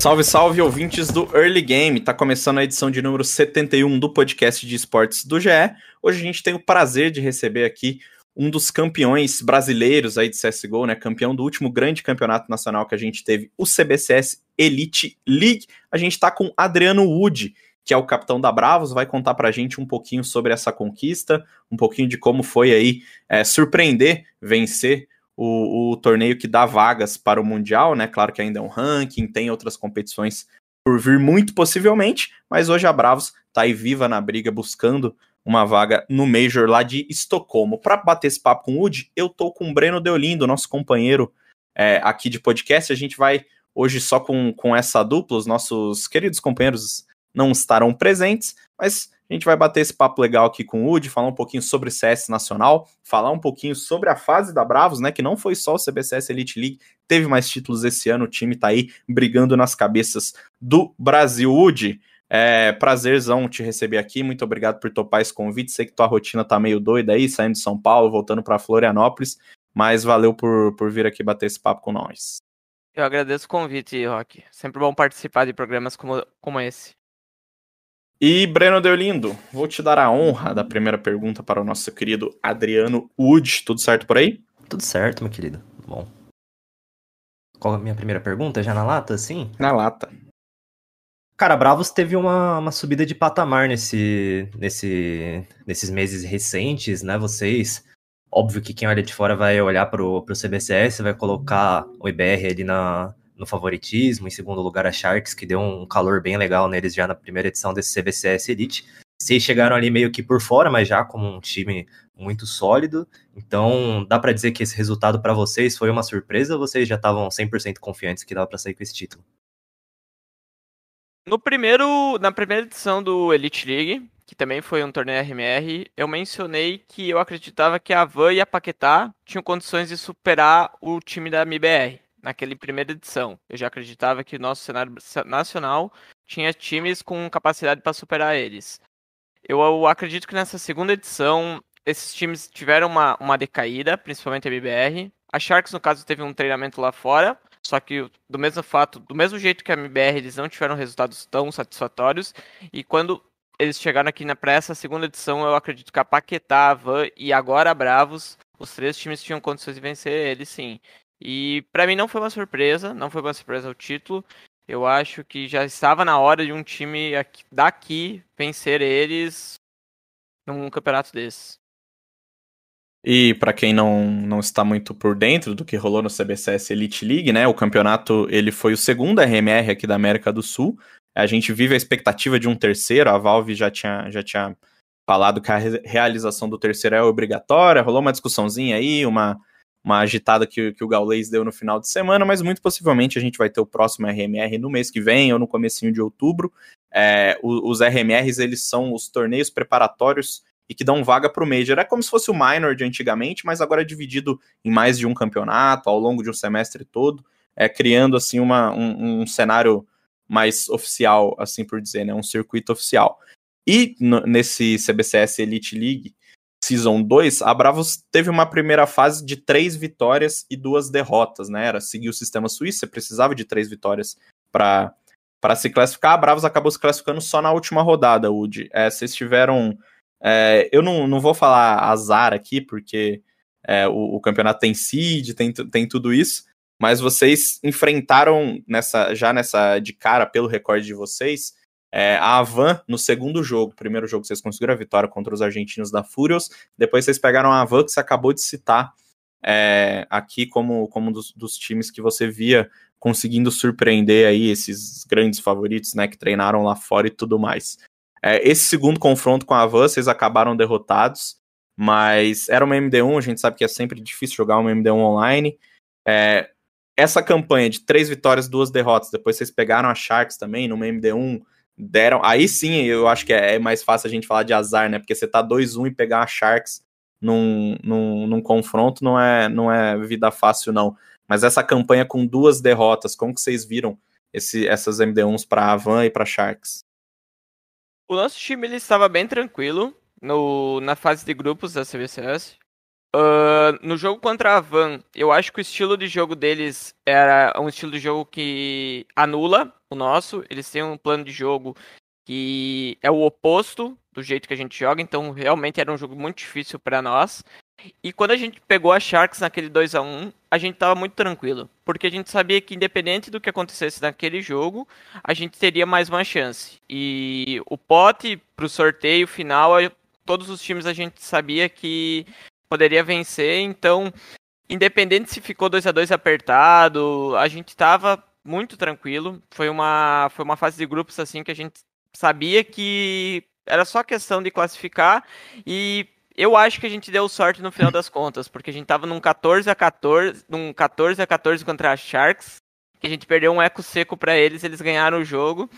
Salve, salve, ouvintes do Early Game. Tá começando a edição de número 71 do podcast de esportes do GE. Hoje a gente tem o prazer de receber aqui um dos campeões brasileiros aí de CSGO, né? Campeão do último grande campeonato nacional que a gente teve, o CBCS Elite League. A gente tá com Adriano Wood, que é o capitão da Bravos, vai contar pra gente um pouquinho sobre essa conquista, um pouquinho de como foi aí é, surpreender, vencer o, o, torneio que dá vagas para o Mundial, né? Claro que ainda é um ranking, tem outras competições por vir muito possivelmente, mas hoje a Bravos tá aí viva na briga buscando uma vaga no Major lá de Estocolmo. Para bater esse papo com o Wood, eu tô com o Breno Deolindo, nosso companheiro é, aqui de podcast. A gente vai hoje só com, com essa dupla, os nossos queridos companheiros não estarão presentes, mas a gente vai bater esse papo legal aqui com o Wood, falar um pouquinho sobre CS Nacional, falar um pouquinho sobre a fase da Bravos, né? Que não foi só o CBCS Elite League, teve mais títulos esse ano, o time tá aí brigando nas cabeças do Brasil. Wood, é prazerzão te receber aqui, muito obrigado por topar esse convite. Sei que tua rotina tá meio doida aí, saindo de São Paulo, voltando para Florianópolis, mas valeu por, por vir aqui bater esse papo com nós. Eu agradeço o convite, Rock. Sempre bom participar de programas como, como esse. E Breno Deolindo, vou te dar a honra da primeira pergunta para o nosso querido Adriano Wood. Tudo certo por aí? Tudo certo, meu querido. Bom. Qual é a minha primeira pergunta? Já na lata, sim? Na lata. Cara, Bravos teve uma, uma subida de patamar nesse, nesse, nesses meses recentes, né? Vocês, óbvio que quem olha de fora vai olhar pro, pro CBCS, vai colocar o IBR ali na, no favoritismo, em segundo lugar a Sharks, que deu um calor bem legal neles já na primeira edição desse CBCS Elite. Vocês chegaram ali meio que por fora, mas já como um time muito sólido. Então, dá para dizer que esse resultado para vocês foi uma surpresa ou vocês já estavam 100% confiantes que dava para sair com esse título? No primeiro, na primeira edição do Elite League, que também foi um torneio RMR, eu mencionei que eu acreditava que a Van e a Paquetá tinham condições de superar o time da MBR naquela primeira edição. Eu já acreditava que o nosso cenário nacional tinha times com capacidade para superar eles. Eu acredito que nessa segunda edição esses times tiveram uma, uma decaída, principalmente a MBR. A Sharks, no caso, teve um treinamento lá fora, só que do mesmo fato, do mesmo jeito que a MBR, eles não tiveram resultados tão satisfatórios. E quando eles chegaram aqui na para essa segunda edição, eu acredito que a Paquetá, a Van e agora a Bravos, os três times tinham condições de vencer eles sim. E para mim não foi uma surpresa, não foi uma surpresa o título. Eu acho que já estava na hora de um time daqui vencer eles num campeonato desses. E para quem não, não está muito por dentro do que rolou no CBCS Elite League, né? O campeonato ele foi o segundo RMR aqui da América do Sul. A gente vive a expectativa de um terceiro. A Valve já tinha, já tinha falado que a realização do terceiro é obrigatória. Rolou uma discussãozinha aí, uma, uma agitada que, que o Gaules deu no final de semana, mas muito possivelmente a gente vai ter o próximo RMR no mês que vem ou no comecinho de outubro. É, os, os RMRs, eles são os torneios preparatórios e que dão vaga para o Major. É como se fosse o Minor de antigamente, mas agora é dividido em mais de um campeonato, ao longo de um semestre todo, é, criando assim uma, um, um cenário mais oficial, assim por dizer, né, um circuito oficial. E nesse CBCS Elite League, Season 2, a Bravos teve uma primeira fase de três vitórias e duas derrotas, né? Era seguir o sistema suíço, precisava de três vitórias para para se classificar. A Bravos acabou se classificando só na última rodada, Woody. É, vocês tiveram. É, eu não, não vou falar azar aqui, porque é, o, o, campeonato tem seed, tem, tem tudo isso, mas vocês enfrentaram nessa já nessa de cara pelo recorde de vocês é, a Avan no segundo jogo. Primeiro jogo vocês conseguiram a vitória contra os argentinos da Furious. Depois vocês pegaram a Avan, que você acabou de citar é, aqui como, como um dos, dos, times que você via conseguindo surpreender aí esses grandes favoritos, né, que treinaram lá fora e tudo mais. É, esse segundo confronto com a Avan, vocês acabaram derrotados, mas era uma MD1, a gente sabe que é sempre difícil jogar uma MD1 online. É, essa campanha de três vitórias, duas derrotas, depois vocês pegaram a Sharks também, numa MD1 deram. Aí sim, eu acho que é, é mais fácil a gente falar de azar, né? Porque você tá 2-1 e pegar a Sharks num, num, num confronto não é, não é vida fácil, não. Mas essa campanha com duas derrotas, como que vocês viram esse, essas MD1s para Avan e para Sharks? O nosso time ele estava bem tranquilo no, na fase de grupos da CBCS. Uh, no jogo contra a Van, eu acho que o estilo de jogo deles era um estilo de jogo que anula o nosso. Eles têm um plano de jogo que é o oposto do jeito que a gente joga, então realmente era um jogo muito difícil para nós. E quando a gente pegou a Sharks naquele 2 a 1 a gente tava muito tranquilo. Porque a gente sabia que independente do que acontecesse naquele jogo, a gente teria mais uma chance. E o pote pro sorteio final, todos os times a gente sabia que poderia vencer, então, independente se ficou 2 a 2 apertado, a gente estava muito tranquilo. Foi uma, foi uma fase de grupos assim que a gente sabia que era só questão de classificar e eu acho que a gente deu sorte no final das contas, porque a gente tava num 14 a 14, num 14 a 14 contra a Sharks, que a gente perdeu um eco seco para eles, eles ganharam o jogo.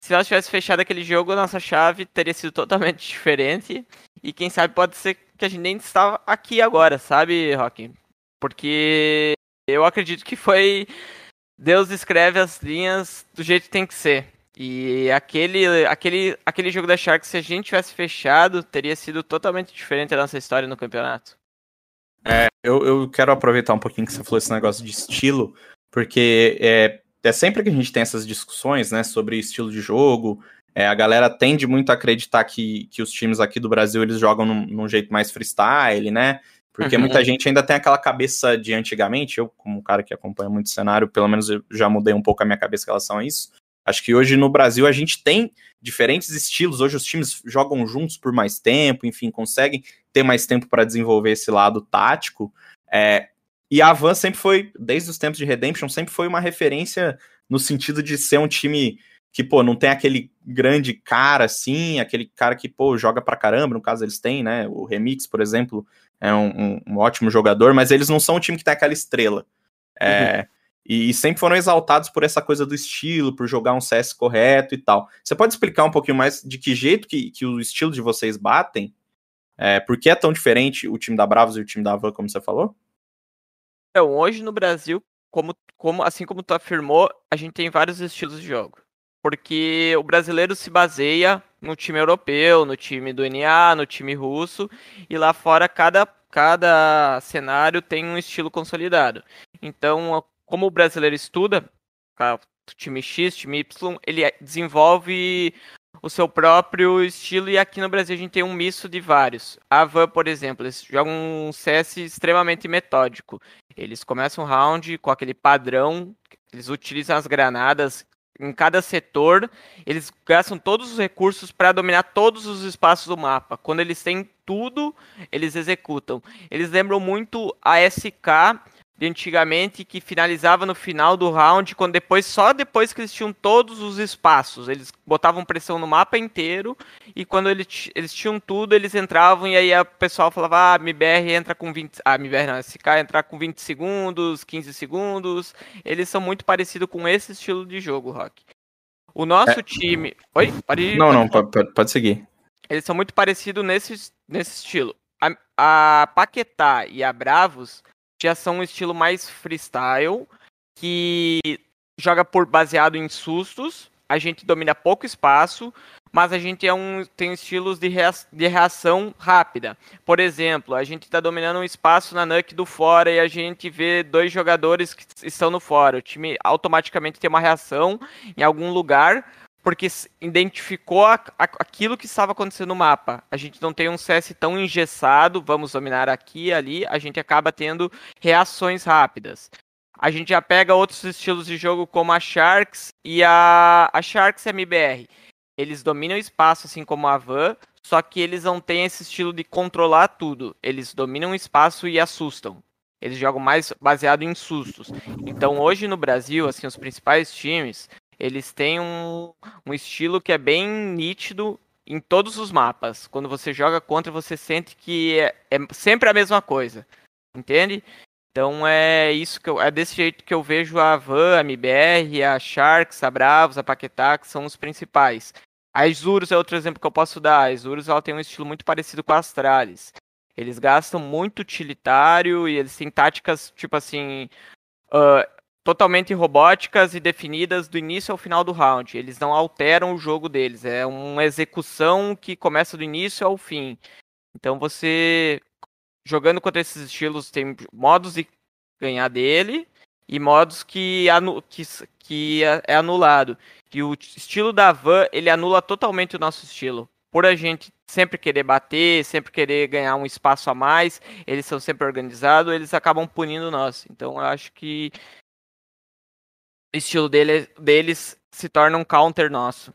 Se nós tivesse fechado aquele jogo, a nossa chave teria sido totalmente diferente. E quem sabe pode ser que a gente nem estava aqui agora, sabe, Rock? Porque eu acredito que foi. Deus escreve as linhas do jeito que tem que ser. E aquele, aquele, aquele jogo da Sharks, se a gente tivesse fechado, teria sido totalmente diferente a nossa história no campeonato. É, eu, eu quero aproveitar um pouquinho que você falou esse negócio de estilo, porque é, é sempre que a gente tem essas discussões, né, sobre estilo de jogo, é, a galera tende muito a acreditar que, que os times aqui do Brasil eles jogam num, num jeito mais freestyle, né? Porque uhum. muita gente ainda tem aquela cabeça de antigamente. Eu, como um cara que acompanha muito o cenário, pelo menos eu já mudei um pouco a minha cabeça em relação a isso. Acho que hoje no Brasil a gente tem diferentes estilos. Hoje os times jogam juntos por mais tempo, enfim, conseguem ter mais tempo para desenvolver esse lado tático. É, e a Avan sempre foi, desde os tempos de Redemption, sempre foi uma referência no sentido de ser um time que, pô, não tem aquele grande cara assim, aquele cara que, pô, joga pra caramba, no caso eles têm, né? O Remix, por exemplo, é um, um, um ótimo jogador, mas eles não são um time que tem aquela estrela. É, uhum. E sempre foram exaltados por essa coisa do estilo, por jogar um CS correto e tal. Você pode explicar um pouquinho mais de que jeito que, que o estilo de vocês batem? É, por que é tão diferente o time da Bravos e o time da Van, como você falou? Então, hoje no Brasil, como, como, assim como tu afirmou, a gente tem vários estilos de jogo porque o brasileiro se baseia no time europeu, no time do NA, no time russo, e lá fora cada, cada cenário tem um estilo consolidado. Então, como o brasileiro estuda, time X, time Y, ele desenvolve o seu próprio estilo e aqui no Brasil a gente tem um misto de vários. A Van, por exemplo, eles jogam um CS extremamente metódico. Eles começam o round com aquele padrão, eles utilizam as granadas em cada setor, eles gastam todos os recursos para dominar todos os espaços do mapa. Quando eles têm tudo, eles executam. Eles lembram muito a SK de antigamente que finalizava no final do round, quando depois só depois que eles tinham todos os espaços, eles botavam pressão no mapa inteiro e quando eles, eles tinham tudo, eles entravam e aí o pessoal falava: "Ah, MBR entra com 20, ah, MBR não, SK entra com 20 segundos, 15 segundos". Eles são muito parecidos com esse estilo de jogo, Rock. O nosso é... time, oi, pode Não, não, pode, pode seguir. Eles são muito parecidos nesse nesse estilo. A, a Paquetá e a Bravos já são um estilo mais freestyle, que joga por baseado em sustos. A gente domina pouco espaço, mas a gente é um, tem estilos de, rea, de reação rápida. Por exemplo, a gente está dominando um espaço na Nuke do fora e a gente vê dois jogadores que estão no fora. O time automaticamente tem uma reação em algum lugar porque identificou a, a, aquilo que estava acontecendo no mapa. A gente não tem um CS tão engessado, vamos dominar aqui e ali, a gente acaba tendo reações rápidas. A gente já pega outros estilos de jogo como a Sharks e a, a Sharks MBR. Eles dominam o espaço assim como a Van, só que eles não têm esse estilo de controlar tudo. Eles dominam o espaço e assustam. Eles jogam mais baseado em sustos. Então hoje no Brasil, assim, os principais times eles têm um, um estilo que é bem nítido em todos os mapas. Quando você joga contra, você sente que é, é sempre a mesma coisa. Entende? Então é isso que eu, é desse jeito que eu vejo a Van, a MBR, a Sharks, a Bravos, a Paquetá, que são os principais. A Isurus é outro exemplo que eu posso dar. A Isurus ela tem um estilo muito parecido com a Astralis. Eles gastam muito utilitário e eles têm táticas, tipo assim, uh, totalmente robóticas e definidas do início ao final do round. Eles não alteram o jogo deles. É uma execução que começa do início ao fim. Então você jogando contra esses estilos tem modos de ganhar dele e modos que, anu que, que é, é anulado. E o estilo da Van, ele anula totalmente o nosso estilo. Por a gente sempre querer bater, sempre querer ganhar um espaço a mais, eles são sempre organizados, eles acabam punindo nós. Então eu acho que estilo dele, deles se torna um counter nosso.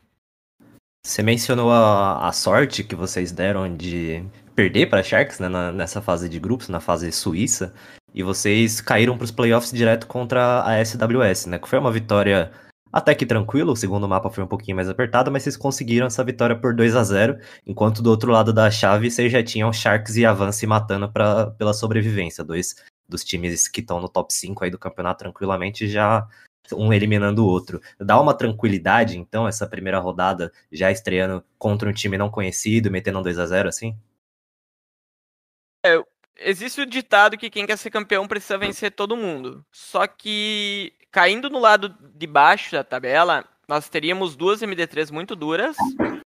Você mencionou a, a sorte que vocês deram de perder para Sharks né, na, nessa fase de grupos, na fase suíça, e vocês caíram para os playoffs direto contra a SWS, né? Que foi uma vitória até que tranquila, o segundo mapa foi um pouquinho mais apertado, mas vocês conseguiram essa vitória por 2 a 0 enquanto do outro lado da chave vocês já tinham Sharks e Avan se matando pra, pela sobrevivência, dois dos times que estão no top 5 aí do campeonato tranquilamente já um eliminando o outro. Dá uma tranquilidade, então, essa primeira rodada já estreando contra um time não conhecido, metendo um 2 a 0 assim? É, existe o ditado que quem quer ser campeão precisa vencer todo mundo. Só que caindo no lado de baixo da tabela, nós teríamos duas MD3 muito duras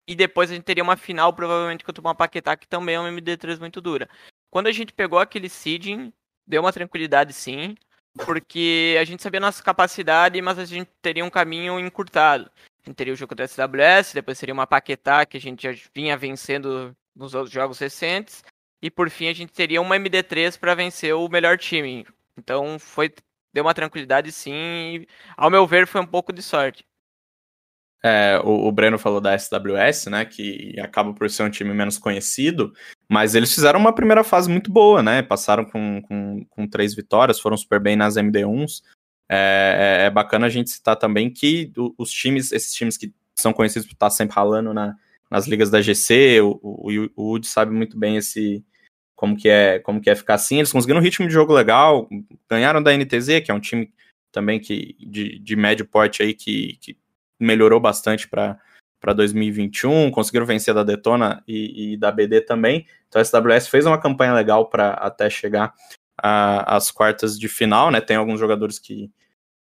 e depois a gente teria uma final provavelmente contra uma Paquetá que também é uma MD3 muito dura. Quando a gente pegou aquele seeding, deu uma tranquilidade sim, porque a gente sabia nossa capacidade, mas a gente teria um caminho encurtado. A gente teria o jogo da SWS, depois seria uma Paquetá que a gente já vinha vencendo nos outros jogos recentes, e por fim a gente teria uma MD3 para vencer o melhor time. Então foi deu uma tranquilidade sim, e, ao meu ver foi um pouco de sorte. É, o, o, Breno falou da SWS, né, que acaba por ser um time menos conhecido, mas eles fizeram uma primeira fase muito boa, né, passaram com, com, com três vitórias, foram super bem nas MD1s, é, é, é bacana a gente citar também que os times, esses times que são conhecidos por estar sempre ralando na, nas ligas da GC, o, o, o Wood sabe muito bem esse, como que é, como que é ficar assim. Eles conseguiram um ritmo de jogo legal, ganharam da NTZ, que é um time também que de, de médio porte aí que, que melhorou bastante para para 2021, conseguiram vencer da Detona e, e, da BD também. Então a SWS fez uma campanha legal para até chegar às quartas de final, né? Tem alguns jogadores que,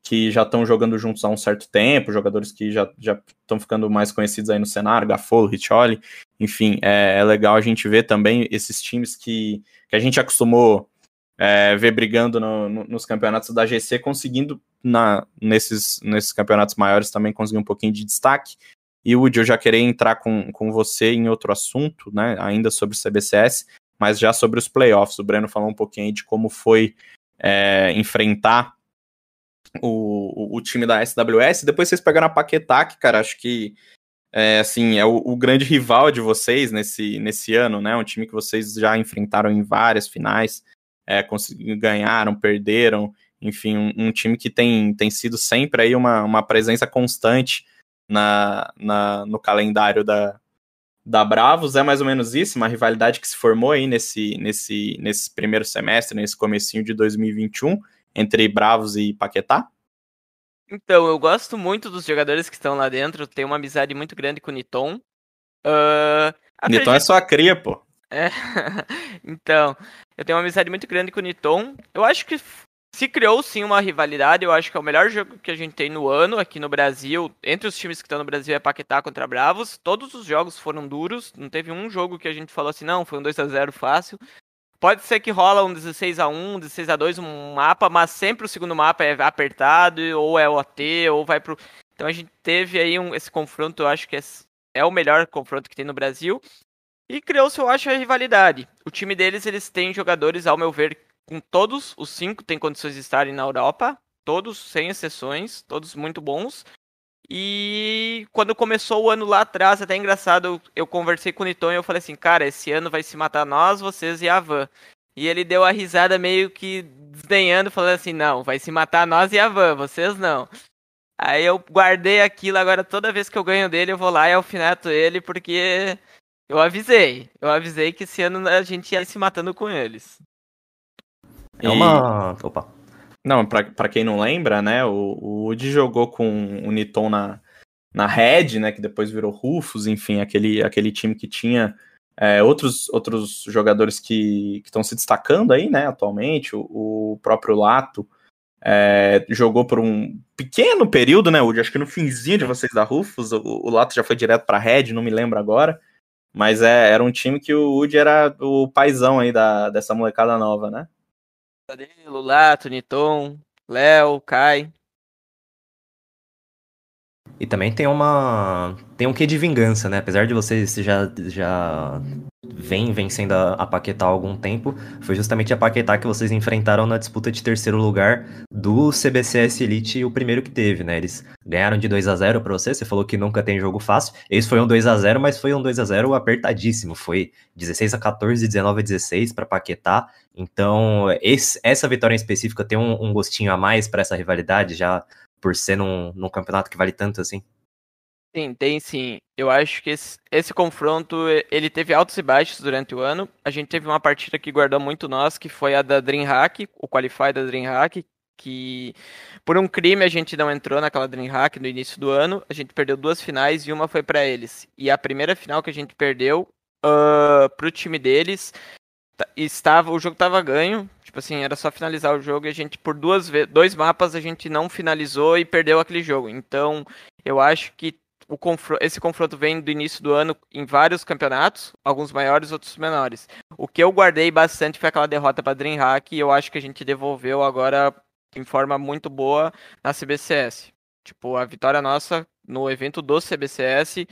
que já estão jogando juntos há um certo tempo, jogadores que já estão ficando mais conhecidos aí no cenário, Gafolo, Richoli, enfim, é, é, legal a gente ver também esses times que, que a gente acostumou é, ver brigando no, no, nos campeonatos da GC, conseguindo na, nesses, nesses campeonatos maiores também conseguir um pouquinho de destaque. E Woody, eu já queria entrar com, com você em outro assunto, né, ainda sobre o CBCS, mas já sobre os playoffs. O Breno falou um pouquinho de como foi é, enfrentar o, o, o, time da SWS. Depois vocês pegaram a Paquetá, que, cara, acho que é, assim, é o, o, grande rival de vocês nesse, nesse ano, né? Um time que vocês já enfrentaram em várias finais, é, ganharam, perderam, enfim, um, um, time que tem, tem sido sempre aí uma, uma presença constante na, na, no calendário da, da Bravos. É mais ou menos isso, uma rivalidade que se formou aí nesse, nesse, nesse primeiro semestre, nesse comecinho de 2021, entre Bravos e Paquetá? Então, eu gosto muito dos jogadores que estão lá dentro. Tenho uma amizade muito grande com o Niton. Uh, acredito... Niton é sua cria, pô. É. então, eu tenho uma amizade muito grande com o Niton. Eu acho que se criou sim uma rivalidade. Eu acho que é o melhor jogo que a gente tem no ano aqui no Brasil. Entre os times que estão no Brasil é Paquetá contra Bravos. Todos os jogos foram duros. Não teve um jogo que a gente falou assim, não, foi um 2 a 0 fácil. Pode ser que rola um 16 a 1 16 a 2 um mapa, mas sempre o segundo mapa é apertado, ou é OT, ou vai pro. Então a gente teve aí um, esse confronto, eu acho que é, é o melhor confronto que tem no Brasil. E criou-se, eu acho, a rivalidade. O time deles, eles têm jogadores, ao meu ver, com todos os cinco têm condições de estarem na Europa. Todos, sem exceções, todos muito bons. E quando começou o ano lá atrás, até engraçado, eu, conversei com o Niton e eu falei assim, cara, esse ano vai se matar nós, vocês e a Van. E ele deu a risada meio que desdenhando, falando assim, não, vai se matar nós e a Van, vocês não. Aí eu guardei aquilo, agora toda vez que eu ganho dele, eu vou lá e alfineto ele, porque eu avisei. Eu avisei que esse ano a gente ia se matando com eles. É uma. Opa. Não, para quem não lembra, né, o, o Woody jogou com o Niton na, na Red, né, que depois virou Rufus, enfim, aquele, aquele time que tinha é, outros, outros jogadores que estão se destacando aí, né, atualmente, o, o próprio Lato é, jogou por um pequeno período, né, Woody, acho que no finzinho de vocês da Rufus, o, o Lato já foi direto para Red, não me lembro agora, mas é, era um time que o Woody era o paizão aí da, dessa molecada nova, né? Danilo, Lato, Niton, Léo, Kai. E também tem uma. Tem um quê de vingança, né? Apesar de vocês já, já vem vencendo a, a Paquetá há algum tempo, foi justamente a Paquetá que vocês enfrentaram na disputa de terceiro lugar do CBCS Elite, o primeiro que teve, né? Eles ganharam de 2 a 0 para você, você falou que nunca tem jogo fácil. Esse foi um 2 a 0 mas foi um 2 a 0 apertadíssimo. Foi 16 a 14, 19 a 16 para Paquetá. Então, esse, essa vitória em específica tem um, um gostinho a mais para essa rivalidade, já por ser num, num campeonato que vale tanto assim? Sim, tem sim. Eu acho que esse, esse, confronto, ele teve altos e baixos durante o ano. A gente teve uma partida que guardou muito nós, que foi a da DreamHack, o Qualify da DreamHack, que por um crime a gente não entrou naquela DreamHack no início do ano. A gente perdeu duas finais e uma foi para eles. E a primeira final que a gente perdeu uh, pro time deles, estava o jogo estava ganho, Tipo assim, era só finalizar o jogo e a gente, por duas dois mapas, a gente não finalizou e perdeu aquele jogo. Então, eu acho que o confronto, esse confronto vem do início do ano em vários campeonatos, alguns maiores, outros menores. O que eu guardei bastante foi aquela derrota para DreamHack e eu acho que a gente devolveu agora em forma muito boa na CBCS. Tipo, a vitória nossa no evento do CBCS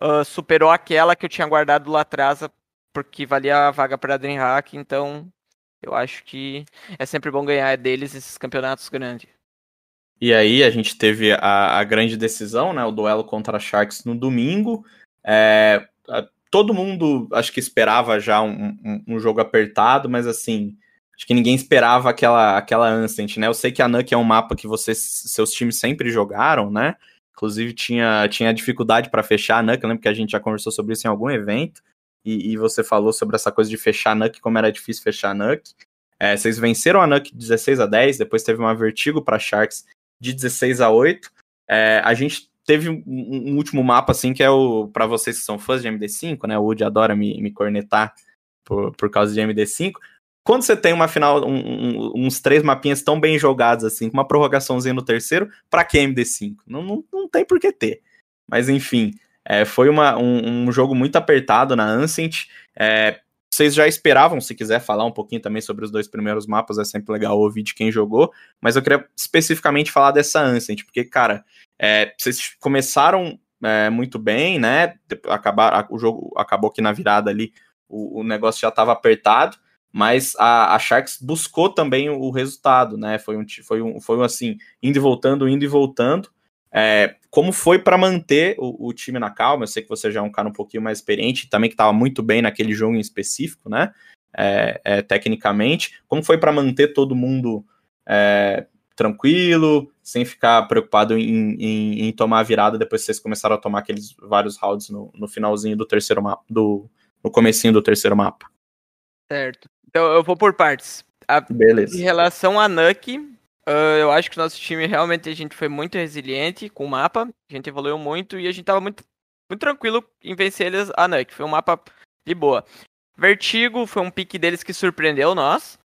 uh, superou aquela que eu tinha guardado lá atrás, porque valia a vaga para DreamHack, então eu acho que é sempre bom ganhar deles esses campeonatos grandes. E aí a gente teve a, a grande decisão, né? O duelo contra a Sharks no domingo. É, todo mundo acho que esperava já um, um, um, jogo apertado, mas assim, acho que ninguém esperava aquela, aquela Ancient, né? Eu sei que a Nuke é um mapa que vocês, seus times sempre jogaram, né? Inclusive tinha, tinha dificuldade para fechar a Nuke, eu lembro que a gente já conversou sobre isso em algum evento e, e, você falou sobre essa coisa de fechar a Nuke, como era difícil fechar a Nuke. É, vocês venceram a Nuke 16 a 10, depois teve uma vertigo para Sharks de 16 a 8. É, a gente teve um, um, último mapa, assim, que é o. para vocês que são fãs de MD5, né? O Woody adora me, me cornetar por, por causa de MD5. Quando você tem uma final, um, uns três mapinhas tão bem jogados, assim, com uma prorrogaçãozinha no terceiro, pra que MD5? Não, não, não tem por que ter. Mas enfim, é, foi uma, um, um, jogo muito apertado na Ancient. É, vocês já esperavam, se quiser falar um pouquinho também sobre os dois primeiros mapas, é sempre legal ouvir de quem jogou, mas eu queria especificamente falar dessa Ancient, porque, cara, é, vocês começaram é, muito bem, né? Acabar, o jogo acabou que na virada ali o, o negócio já estava apertado, mas a, a, Sharks buscou também o, o resultado, né? Foi um, foi um, foi um assim, indo e voltando, indo e voltando. É, como foi para manter o, o, time na calma? Eu sei que você já é um cara um pouquinho mais experiente, também que estava muito bem naquele jogo em específico, né? É, é, tecnicamente. Como foi para manter todo mundo é, tranquilo, sem ficar preocupado em, em, em, tomar a virada depois que vocês começaram a tomar aqueles vários rounds no, no finalzinho do terceiro mapa, do, no comecinho do terceiro mapa? Certo. Então eu vou por partes. A, Beleza. Em relação a Nuke, Uh, eu acho que o nosso time realmente a gente foi muito resiliente com o mapa. A gente evoluiu muito e a gente tava muito, muito tranquilo em vencer eles a Nuke. Foi um mapa de boa. Vertigo foi um pique deles que surpreendeu nós.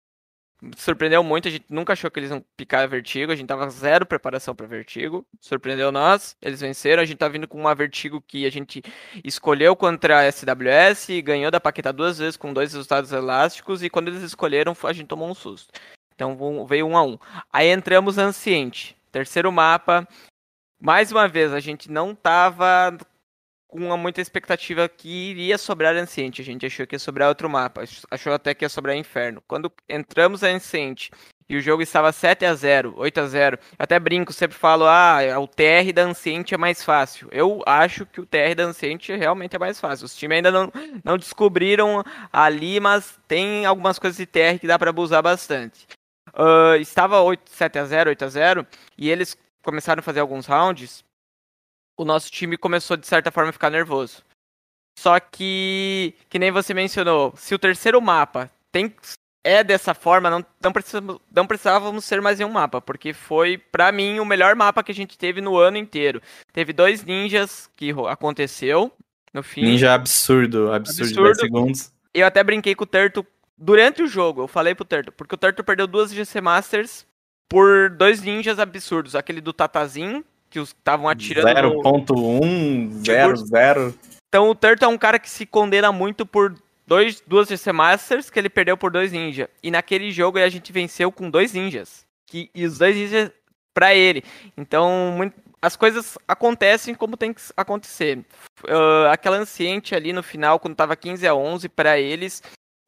Surpreendeu muito, a gente nunca achou que eles iam picar Vertigo, a gente tava zero preparação para Vertigo. Surpreendeu nós, eles venceram, a gente tá vindo com uma Vertigo que a gente escolheu contra a SWS, ganhou da Paquetá duas vezes com dois resultados elásticos e quando eles escolheram a gente tomou um susto. Então veio um a um. Aí entramos Anciente. Terceiro mapa. Mais uma vez, a gente não tava com muita expectativa que iria sobrar Anciente. A gente achou que ia sobrar outro mapa. Achou até que ia sobrar Inferno. Quando entramos na Anciente e o jogo estava 7 a 0 8 a 0 até brinco, sempre falo, ah, o TR da Anciente é mais fácil. Eu acho que o TR da Anciente realmente é mais fácil. Os times ainda não, não descobriram ali, mas tem algumas coisas de TR que dá para abusar bastante. Uh, estava 8, 7 a 0 8 a 0 e eles começaram a fazer alguns rounds. O nosso time começou, de certa forma, a ficar nervoso. Só que, que nem você mencionou, se o terceiro mapa tem é dessa forma, não, não, precisamos, não precisávamos ser mais em um mapa, porque foi, pra mim, o melhor mapa que a gente teve no ano inteiro. Teve dois ninjas que aconteceu no fim. Ninja absurdo, absurdo, absurdo. 10 segundos. Eu até brinquei com o Turtle durante o jogo, eu falei pro Turtle, porque o Turtle perdeu duas GC Masters por dois ninjas absurdos, aquele do Tatazin, que estavam atirando 0.1, 00. Então o Turtle é um cara que se condena muito por dois, duas GC Masters que ele perdeu por dois ninjas. E naquele jogo a gente venceu com dois ninjas. Que, e os dois ninjas para ele. Então, muito, as coisas acontecem como tem que acontecer. Uh, aquela anciente ali no final, quando tava 15 a 11 para eles,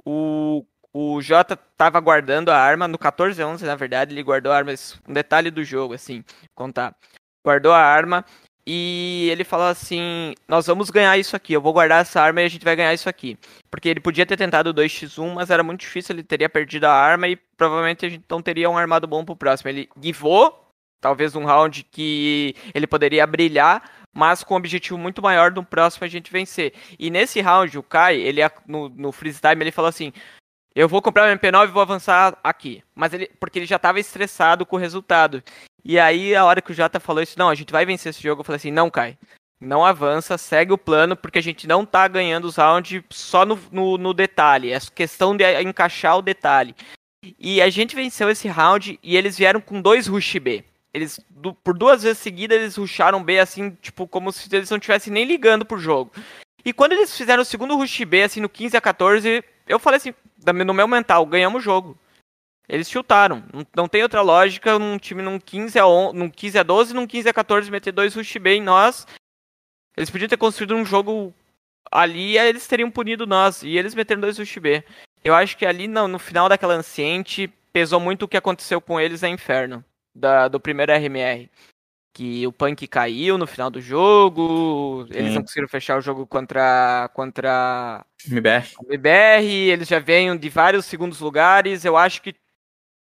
o, o Jota tava guardando a arma, no 14 a 11 na verdade, ele guardou a arma, um detalhe do jogo, assim, contar. Guardou a arma e ele falou assim: Nós vamos ganhar isso aqui, eu vou guardar essa arma e a gente vai ganhar isso aqui. Porque ele podia ter tentado o 2x1, mas era muito difícil, ele teria perdido a arma e provavelmente a gente não teria um armado bom pro próximo. Ele givou, talvez um round que ele poderia brilhar, mas com um objetivo muito maior no próximo a gente vencer. E nesse round, o Kai, ele no, no freeze time, ele falou assim: eu vou comprar o MP9 e vou avançar aqui. Mas ele, porque ele já estava estressado com o resultado. E aí, a hora que o Jota falou isso, não, a gente vai vencer esse jogo, eu falei assim, não, Kai. Não avança, segue o plano, porque a gente não tá ganhando os rounds só no, no, no detalhe. É questão de encaixar o detalhe. E a gente venceu esse round e eles vieram com dois rush B. Eles, do, por duas vezes seguidas, eles rusharam B, assim, tipo, como se eles não estivessem nem ligando pro jogo. E quando eles fizeram o segundo rush B, assim, no 15 a 14, eu falei assim, no meu mental, ganhamos o jogo. Eles chutaram. Não, não tem outra lógica num time num 15 a 11, num 15 a 12, num 15 a 14 meter dois rush B em nós. Eles podiam ter construído um jogo ali eles teriam punido nós. E eles meteram dois rush B. Eu acho que ali no, no final daquela anciente pesou muito o que aconteceu com eles na Inferno, da, do primeiro RMR que o Punk caiu no final do jogo, eles não conseguiram fechar o jogo contra contra MBR. MBR, eles já vêm de vários segundos lugares, eu acho que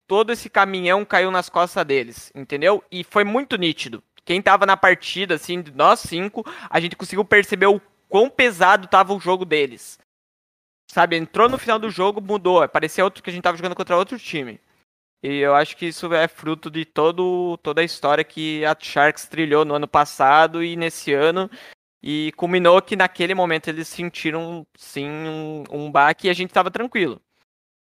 todo esse caminhão caiu nas costas deles, entendeu? E foi muito nítido. Quem tava na partida, assim, de nós cinco, a gente conseguiu perceber o quão pesado tava o jogo deles. Sabe, entrou no final do jogo, mudou, parecia outro que a gente tava jogando contra outro time. E eu acho que isso é fruto de todo, toda a história que a Sharks trilhou no ano passado e nesse ano. E culminou que naquele momento eles sentiram, sim, um, um baque e a gente estava tranquilo.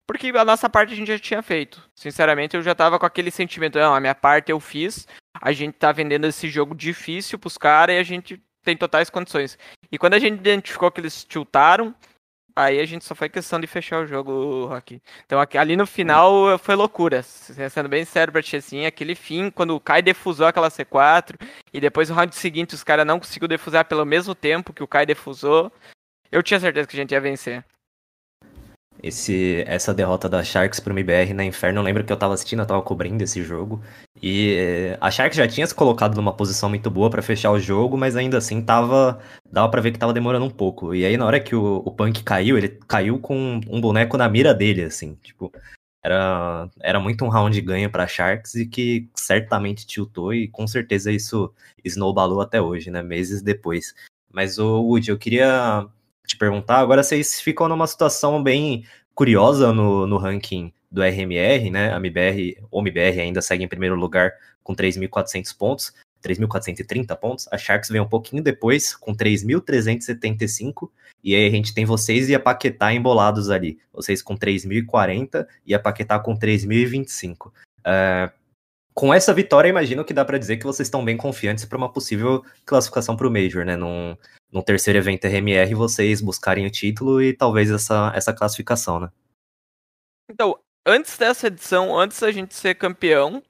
Porque a nossa parte a gente já tinha feito. Sinceramente, eu já tava com aquele sentimento, não, a minha parte eu fiz, a gente tá vendendo esse jogo difícil pros caras e a gente tem totais condições. E quando a gente identificou que eles tiltaram, Aí a gente só foi questão de fechar o jogo. Então aqui, ali no final foi loucura. Sendo bem sério pra ti, assim, aquele fim, quando o Kai defusou aquela C4, e depois no round seguinte os caras não conseguiu defusar pelo mesmo tempo que o Kai defusou, eu tinha certeza que a gente ia vencer. Esse, essa derrota da Sharks pro MBR na Inferno, eu lembro que eu tava assistindo, eu tava cobrindo esse jogo. E eh, a Sharks já tinha se colocado numa posição muito boa para fechar o jogo, mas ainda assim tava. Dava pra ver que tava demorando um pouco. E aí, na hora que o, o Punk caiu, ele caiu com um boneco na mira dele, assim. Tipo, era, era muito um round de ganho pra Sharks e que certamente tiltou, e com certeza isso snowballou até hoje, né? Meses depois. Mas, o Woody, eu queria te perguntar. Agora vocês ficam numa situação bem curiosa no, no ranking do RMR, né? A MBR, ou MBR ainda segue em primeiro lugar com 3.400 pontos, 3.430 pontos. A Sharks vem um pouquinho depois com 3.375 e aí a gente tem vocês e a Paquetá embolados ali. Vocês com 3.040 e a Paquetá com 3.025. Uh, com essa vitória, imagino que dá para dizer que vocês estão bem confiantes para uma possível classificação para o Major, né? Num, no terceiro evento RMR vocês buscarem o título e talvez essa, essa classificação, né? Então, antes dessa edição, antes da gente ser campeão,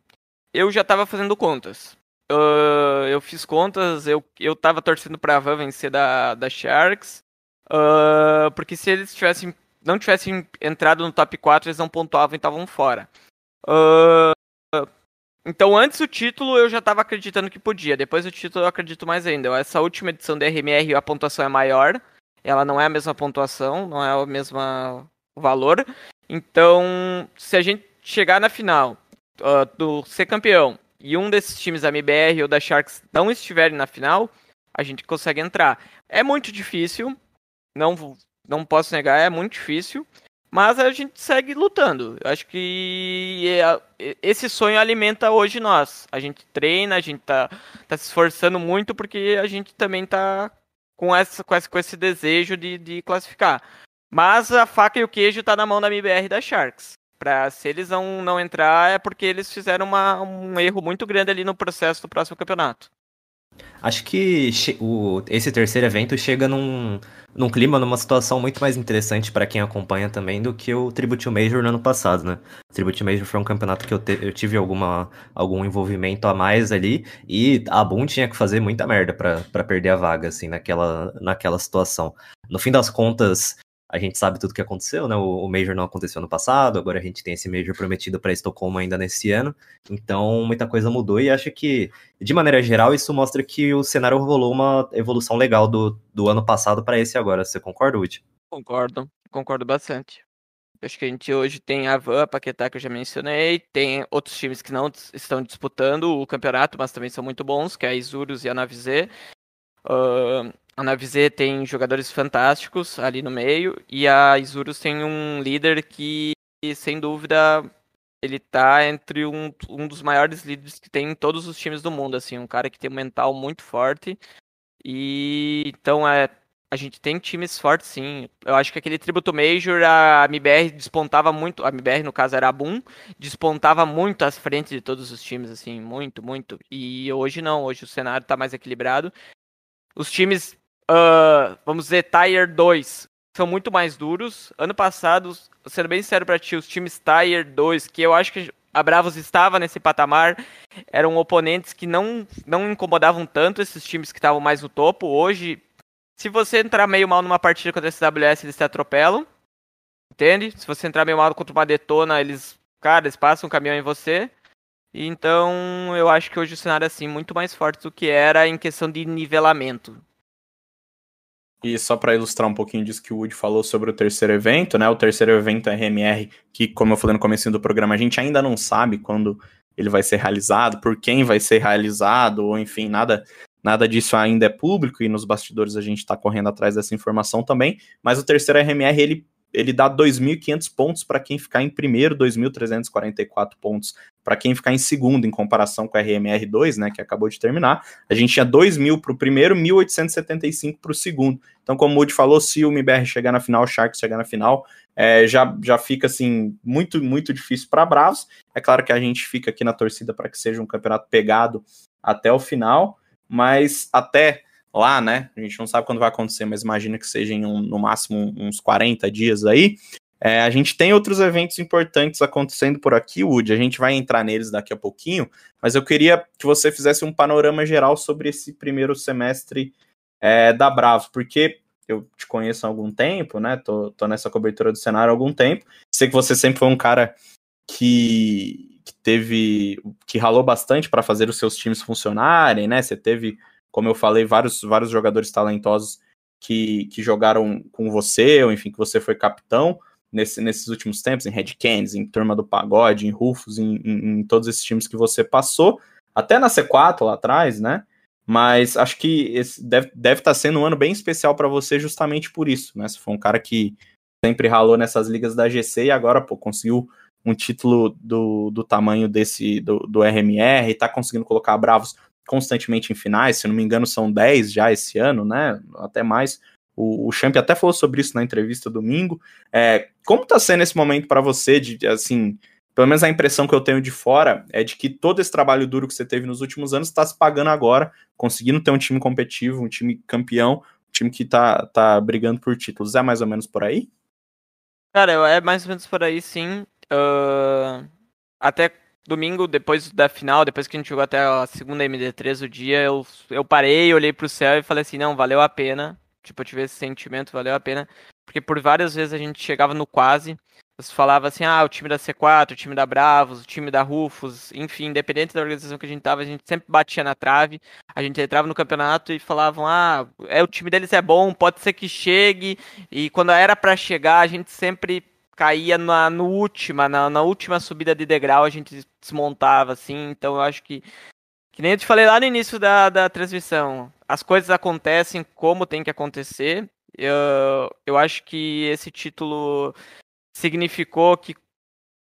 eu já tava fazendo contas. Uh, eu fiz contas, eu, eu tava torcendo pra Van vencer da, da Sharks. Uh, porque se eles tivessem, não tivessem entrado no top 4, eles não pontuavam e estavam fora. Uh, então, antes do título, eu já estava acreditando que podia. Depois do título, eu acredito mais ainda. Essa última edição da RMR, a pontuação é maior. Ela não é a mesma pontuação, não é o mesmo valor. Então, se a gente chegar na final uh, do ser campeão e um desses times da MBR ou da Sharks não estiverem na final, a gente consegue entrar. É muito difícil, não, não posso negar, é muito difícil. Mas a gente segue lutando. Eu acho que é, esse sonho alimenta hoje nós. A gente treina, a gente tá, tá se esforçando muito porque a gente também tá com, essa, com, esse, com esse desejo de, de classificar. Mas a faca e o queijo tá na mão da MBR e da Sharks. Pra, se eles não, não entrar, é porque eles fizeram uma, um erro muito grande ali no processo do próximo campeonato. Acho que o, esse terceiro evento chega num, num clima, numa situação muito mais interessante para quem acompanha também do que o Tribute Major no ano passado, né? O Tribute Major foi um campeonato que eu, te, eu tive alguma, algum envolvimento a mais ali e a Boom tinha que fazer muita merda para perder a vaga, assim, naquela, naquela situação. No fim das contas, a gente sabe tudo o que aconteceu, né? O, Major não aconteceu no passado, agora a gente tem esse Major prometido para Estocolmo ainda nesse ano. Então, muita coisa mudou e acho que, de maneira geral, isso mostra que o cenário rolou uma evolução legal do, do ano passado para esse agora. Você concorda, Woody? Concordo, concordo bastante. Acho que a gente hoje tem a Van, a Paquetá, que eu já mencionei, tem outros times que não estão disputando o campeonato, mas também são muito bons, que é a Isurus e a Navizê. Uh, a Navizê tem jogadores fantásticos ali no meio e a Isurus tem um líder que, sem dúvida, ele tá entre um, um dos maiores líderes que tem em todos os times do mundo, assim, um cara que tem um mental muito forte. E então é a gente tem times fortes, sim. Eu acho que aquele Tributo Major, a MBR despontava muito, a MBR no caso era a Boom, despontava muito às frentes de todos os times, assim, muito, muito. E hoje não, hoje o cenário tá mais equilibrado os times, uh, vamos dizer, Tier 2, são muito mais duros. Ano passado, sendo bem sério pra ti, os times Tier 2, que eu acho que a Bravos estava nesse patamar, eram oponentes que não, não incomodavam tanto esses times que estavam mais no topo. Hoje, se você entrar meio mal numa partida contra a SWS, eles te atropelam. Entende? Se você entrar meio mal contra uma Detona, eles, cara, eles passam um caminhão em você. Então, eu acho que hoje o cenário é assim muito mais forte do que era em questão de nivelamento. E só para ilustrar um pouquinho disso que o Wood falou sobre o terceiro evento, né? O terceiro evento RMR, que como eu falei no começo do programa, a gente ainda não sabe quando ele vai ser realizado, por quem vai ser realizado, ou enfim, nada nada disso ainda é público e nos bastidores a gente está correndo atrás dessa informação também, mas o terceiro RMR ele ele dá 2.500 pontos para quem ficar em primeiro, 2.344 pontos para quem ficar em segundo, em comparação com a RMR2, né, que acabou de terminar. A gente tinha 2.000 para o primeiro, 1.875 para o segundo. Então, como o Moody falou, se o MBR chegar na final, o Sharks chegar na final, é, já, já fica assim muito, muito difícil para Bravos. É claro que a gente fica aqui na torcida para que seja um campeonato pegado até o final, mas até lá, né? A gente não sabe quando vai acontecer, mas imagina que seja em um, no máximo uns 40 dias aí. É, a gente tem outros eventos importantes acontecendo por aqui, Wood. A gente vai entrar neles daqui a pouquinho, mas eu queria que você fizesse um panorama geral sobre esse primeiro semestre é, da Bravo, porque eu te conheço há algum tempo, né? Tô, tô nessa cobertura do cenário há algum tempo. Sei que você sempre foi um cara que, que teve. que ralou bastante para fazer os seus times funcionarem, né? Você teve como eu falei, vários, vários jogadores talentosos que, que jogaram com você, ou enfim, que você foi capitão nesse, nesses últimos tempos, em Red Canids, em Turma do Pagode, em Rufus, em, em, em, todos esses times que você passou, até na C4 lá atrás, né? Mas acho que deve, deve estar tá sendo um ano bem especial para você justamente por isso, né? Você foi um cara que sempre ralou nessas ligas da GC e agora, pô, conseguiu um título do, do tamanho desse, do, do RMR, e tá conseguindo colocar Bravos constantemente em finais, se não me engano são 10 já esse ano, né, até mais. O, o Champ até falou sobre isso na entrevista domingo. É, como tá sendo esse momento para você de, assim, pelo menos a impressão que eu tenho de fora é de que todo esse trabalho duro que você teve nos últimos anos está se pagando agora, conseguindo ter um time competitivo, um time campeão, um time que tá, tá brigando por títulos. É mais ou menos por aí? Cara, é mais ou menos por aí, sim. Uh, até domingo, depois da final, depois que a gente jogou até a segunda MD3 o dia, eu, eu parei, olhei pro céu e falei assim, não, valeu a pena. Tipo, eu tive esse sentimento, valeu a pena. Porque por várias vezes a gente chegava no quase, você falava assim, ah, o time da C4, o time da Bravos, o time da Rufus, enfim, independente da organização que a gente tava, a gente sempre batia na trave, a gente entrava no campeonato e falavam, ah, é o time deles é bom, pode ser que chegue, e quando era para chegar, a gente sempre caía na no última, na, na, última subida de degrau, a gente desmontava, assim, então eu acho que, que nem eu te falei lá no início da, da transmissão, as coisas acontecem como tem que acontecer, eu, eu acho que esse título significou que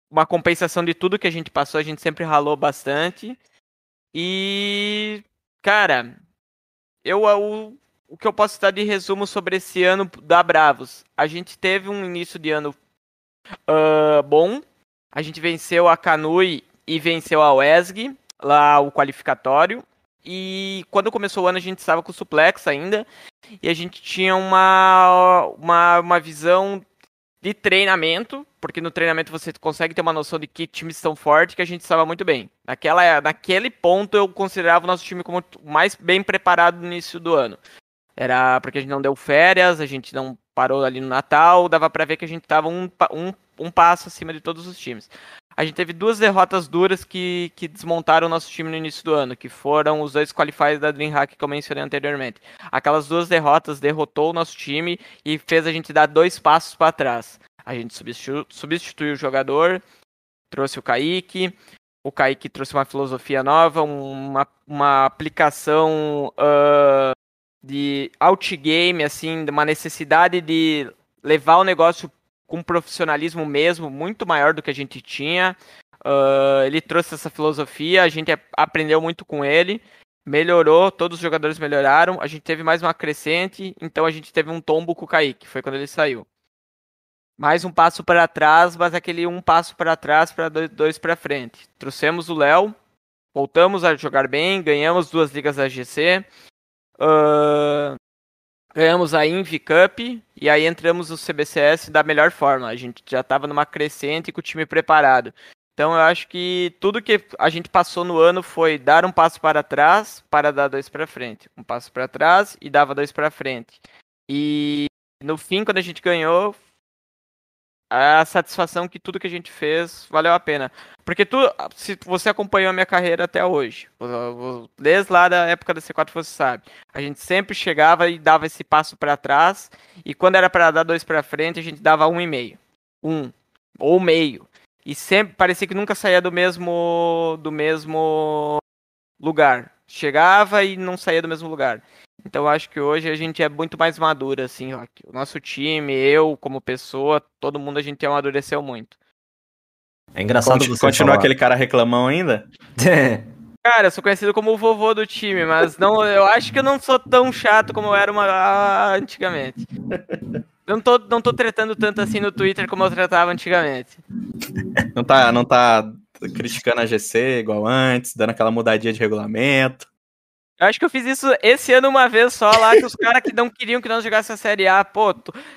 uma compensação de tudo que a gente passou, a gente sempre ralou bastante. E, cara, eu o, o que eu posso dar de resumo sobre esse ano da Bravos? A gente teve um início de ano uh, bom. A gente venceu a Canui e venceu a WESG, lá o qualificatório. E quando começou o ano a gente estava com o Suplex ainda. E a gente tinha uma, uma, uma visão de treinamento, porque no treinamento você consegue ter uma noção de que times estão fortes, que a gente estava muito bem. Naquela, naquele ponto eu considerava o nosso time como mais bem preparado no início do ano. Era porque a gente não deu férias, a gente não parou ali no Natal, dava para ver que a gente estava um, um, um passo acima de todos os times. A gente teve duas derrotas duras que, que desmontaram o nosso time no início do ano, que foram os dois qualifiers da DreamHack que eu mencionei anteriormente. Aquelas duas derrotas derrotou o nosso time e fez a gente dar dois passos para trás. A gente substituiu, substituiu o jogador, trouxe o Kaique, o Kaique trouxe uma filosofia nova, uma, uma aplicação uh, de outgame, assim, uma necessidade de levar o negócio com profissionalismo mesmo, muito maior do que a gente tinha. Uh, ele trouxe essa filosofia, a gente aprendeu muito com ele, melhorou, todos os jogadores melhoraram, a gente teve mais uma crescente, então a gente teve um tombo com o Kaique, foi quando ele saiu. Mais um passo para trás, mas aquele um passo para trás para dois para frente. Trouxemos o Léo, voltamos a jogar bem, ganhamos duas ligas da GC, uh, ganhamos a Invi Cup e aí entramos no CBCS da melhor forma. A gente já estava numa crescente com o time preparado. Então eu acho que tudo que a gente passou no ano foi dar um passo para trás para dar dois para frente, um passo para trás e dava dois para frente. E no fim, quando a gente ganhou, a satisfação que tudo que a gente fez valeu a pena. Porque tu, se você acompanhou a minha carreira até hoje, desde lá da época da C4 você sabe, a gente sempre chegava e dava esse passo para trás, e quando era para dar dois para frente, a gente dava um e meio, um ou meio, e sempre parecia que nunca saía do mesmo do mesmo lugar. Chegava e não saía do mesmo lugar. Então acho que hoje a gente é muito mais maduro, assim, Rock. O nosso time, eu como pessoa, todo mundo a gente amadureceu muito. É engraçado Conti você Continua falar... aquele cara reclamão ainda? cara, eu sou conhecido como o vovô do time, mas não, eu acho que eu não sou tão chato como eu era uma, ah, antigamente. Eu não tô, não tô tretando tanto assim no Twitter como eu tratava antigamente. Não tá, não tá criticando a GC igual antes, dando aquela mudadinha de regulamento. Eu acho que eu fiz isso esse ano uma vez só lá, que os caras que não queriam que nós jogássemos a Série A, pô,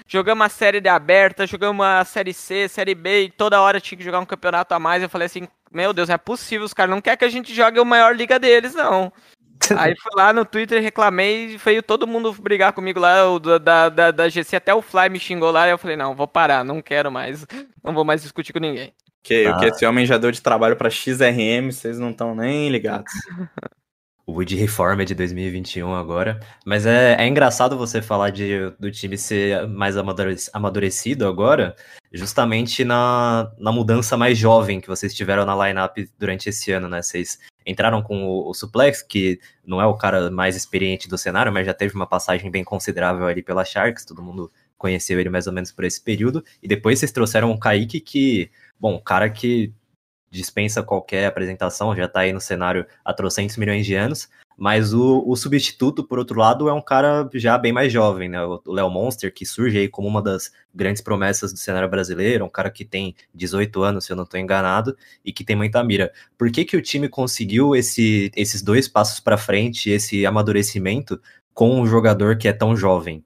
jogamos a Série de aberta, jogamos a Série C, Série B, e toda hora tinha que jogar um campeonato a mais. Eu falei assim, meu Deus, não é possível, os caras não querem que a gente jogue a maior liga deles, não. Aí fui lá no Twitter, reclamei e veio todo mundo brigar comigo lá, o da, da, da GC, até o Fly me xingou lá, e eu falei, não, vou parar, não quero mais, não vou mais discutir com ninguém. Que, ah. que esse homem já deu de trabalho pra XRM, vocês não estão nem ligados. o Wood Reform é de 2021 agora. Mas é, é engraçado você falar de, do time ser mais amadurecido agora, justamente na, na mudança mais jovem que vocês tiveram na lineup durante esse ano, né? Vocês entraram com o, o, Suplex, que não é o cara mais experiente do cenário, mas já teve uma passagem bem considerável ali pela Sharks, todo mundo conheceu ele mais ou menos por esse período. E depois vocês trouxeram o Kaique, que, bom, cara que dispensa qualquer apresentação, já tá aí no cenário há trocentos milhões de anos. Mas o, o, substituto, por outro lado, é um cara já bem mais jovem, né? O Léo Monster, que surge aí como uma das grandes promessas do cenário brasileiro, um cara que tem 18 anos, se eu não estou enganado, e que tem muita mira. Por que, que o time conseguiu esse, esses dois passos para frente, esse amadurecimento, com um jogador que é tão jovem?